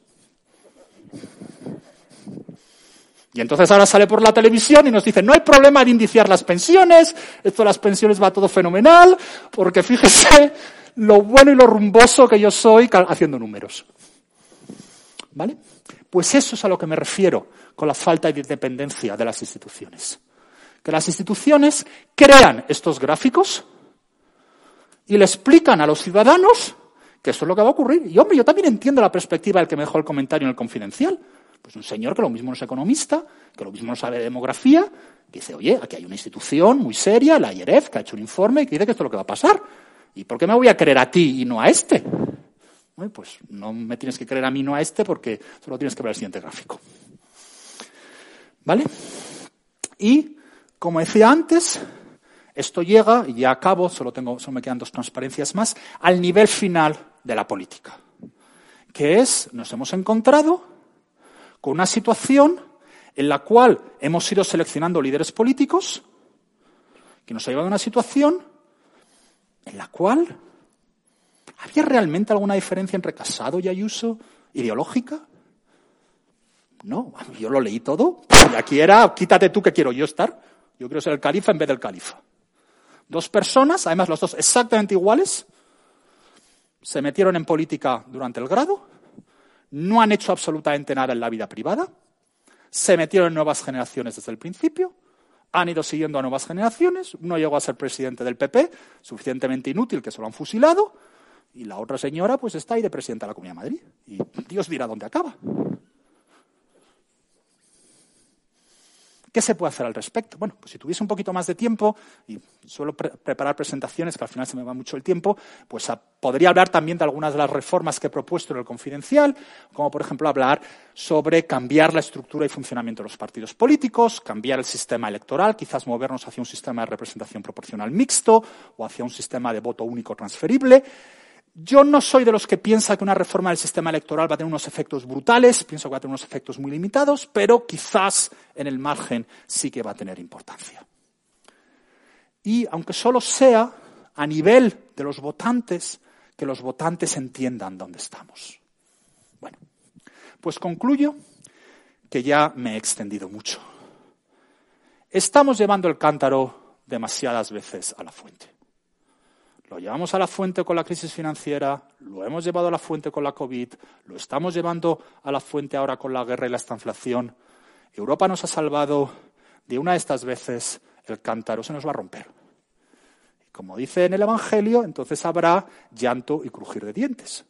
Y entonces ahora sale por la televisión y nos dice, no hay problema en indiciar las pensiones, esto de las pensiones va todo fenomenal, porque fíjese lo bueno y lo rumboso que yo soy haciendo números. ¿Vale? Pues eso es a lo que me refiero con la falta de independencia de las instituciones. Que las instituciones crean estos gráficos y le explican a los ciudadanos que eso es lo que va a ocurrir. Y hombre, yo también entiendo la perspectiva del que me dejó el comentario en el confidencial. Pues un señor que lo mismo no es economista, que lo mismo no sabe de demografía, dice, oye, aquí hay una institución muy seria, la IREF, que ha hecho un informe y que dice que esto es lo que va a pasar. ¿Y por qué me voy a creer a ti y no a este? pues no me tienes que creer a mí, no a este, porque solo tienes que ver el siguiente gráfico. ¿Vale? Y, como decía antes, esto llega, y ya acabo, solo, tengo, solo me quedan dos transparencias más, al nivel final de la política, que es, nos hemos encontrado con una situación en la cual hemos ido seleccionando líderes políticos, que nos ha llevado a una situación en la cual había realmente alguna diferencia entre Casado y Ayuso ideológica. No, yo lo leí todo. Y aquí era, quítate tú que quiero yo estar. Yo quiero ser el califa en vez del califa. Dos personas, además los dos exactamente iguales, se metieron en política durante el grado, no han hecho absolutamente nada en la vida privada, se metieron en nuevas generaciones desde el principio, han ido siguiendo a nuevas generaciones, uno llegó a ser presidente del PP, suficientemente inútil que se lo han fusilado, y la otra señora pues está ahí de presidenta de la Comunidad de Madrid. Y Dios dirá dónde acaba. ¿Qué se puede hacer al respecto? Bueno, pues si tuviese un poquito más de tiempo, y suelo preparar presentaciones que al final se me va mucho el tiempo, pues podría hablar también de algunas de las reformas que he propuesto en el confidencial, como por ejemplo hablar sobre cambiar la estructura y funcionamiento de los partidos políticos, cambiar el sistema electoral, quizás movernos hacia un sistema de representación proporcional mixto o hacia un sistema de voto único transferible. Yo no soy de los que piensa que una reforma del sistema electoral va a tener unos efectos brutales, pienso que va a tener unos efectos muy limitados, pero quizás en el margen sí que va a tener importancia. Y aunque solo sea a nivel de los votantes, que los votantes entiendan dónde estamos. Bueno, pues concluyo que ya me he extendido mucho. Estamos llevando el cántaro demasiadas veces a la fuente. Lo llevamos a la fuente con la crisis financiera, lo hemos llevado a la fuente con la COVID, lo estamos llevando a la fuente ahora con la guerra y la estanflación. Europa nos ha salvado de una de estas veces, el cántaro se nos va a romper. Y como dice en el Evangelio, entonces habrá llanto y crujir de dientes.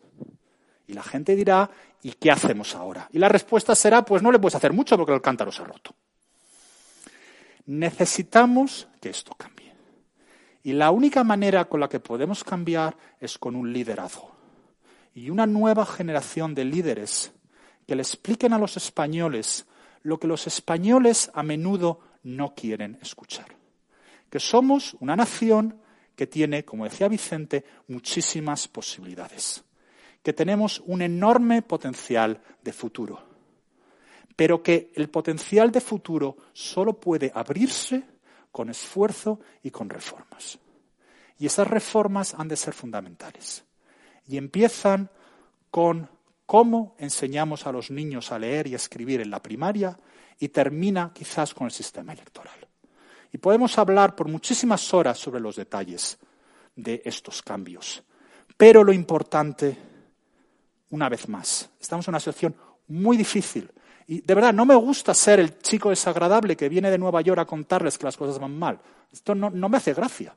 Y la gente dirá, ¿y qué hacemos ahora? Y la respuesta será, pues no le puedes hacer mucho porque el cántaro se ha roto. Necesitamos que esto cambie. Y la única manera con la que podemos cambiar es con un liderazgo. Y una nueva generación de líderes que le expliquen a los españoles lo que los españoles a menudo no quieren escuchar. Que somos una nación que tiene, como decía Vicente, muchísimas posibilidades. Que tenemos un enorme potencial de futuro. Pero que el potencial de futuro solo puede abrirse con esfuerzo y con reformas. Y esas reformas han de ser fundamentales. Y empiezan con cómo enseñamos a los niños a leer y escribir en la primaria y termina quizás con el sistema electoral. Y podemos hablar por muchísimas horas sobre los detalles de estos cambios. Pero lo importante, una vez más, estamos en una situación muy difícil y de verdad, no me gusta ser el chico desagradable que viene de Nueva York a contarles que las cosas van mal. Esto no, me hace gracia.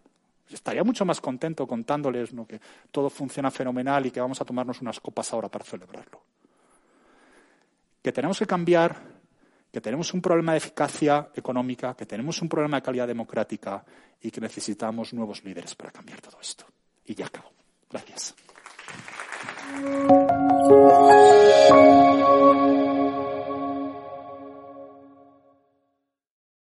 Estaría mucho más contento contándoles que todo funciona fenomenal y que vamos a tomarnos unas copas ahora para celebrarlo. Que tenemos que cambiar, que tenemos un problema de eficacia económica, que tenemos un problema de calidad democrática y que necesitamos nuevos líderes para cambiar todo esto. Y ya acabo. Gracias.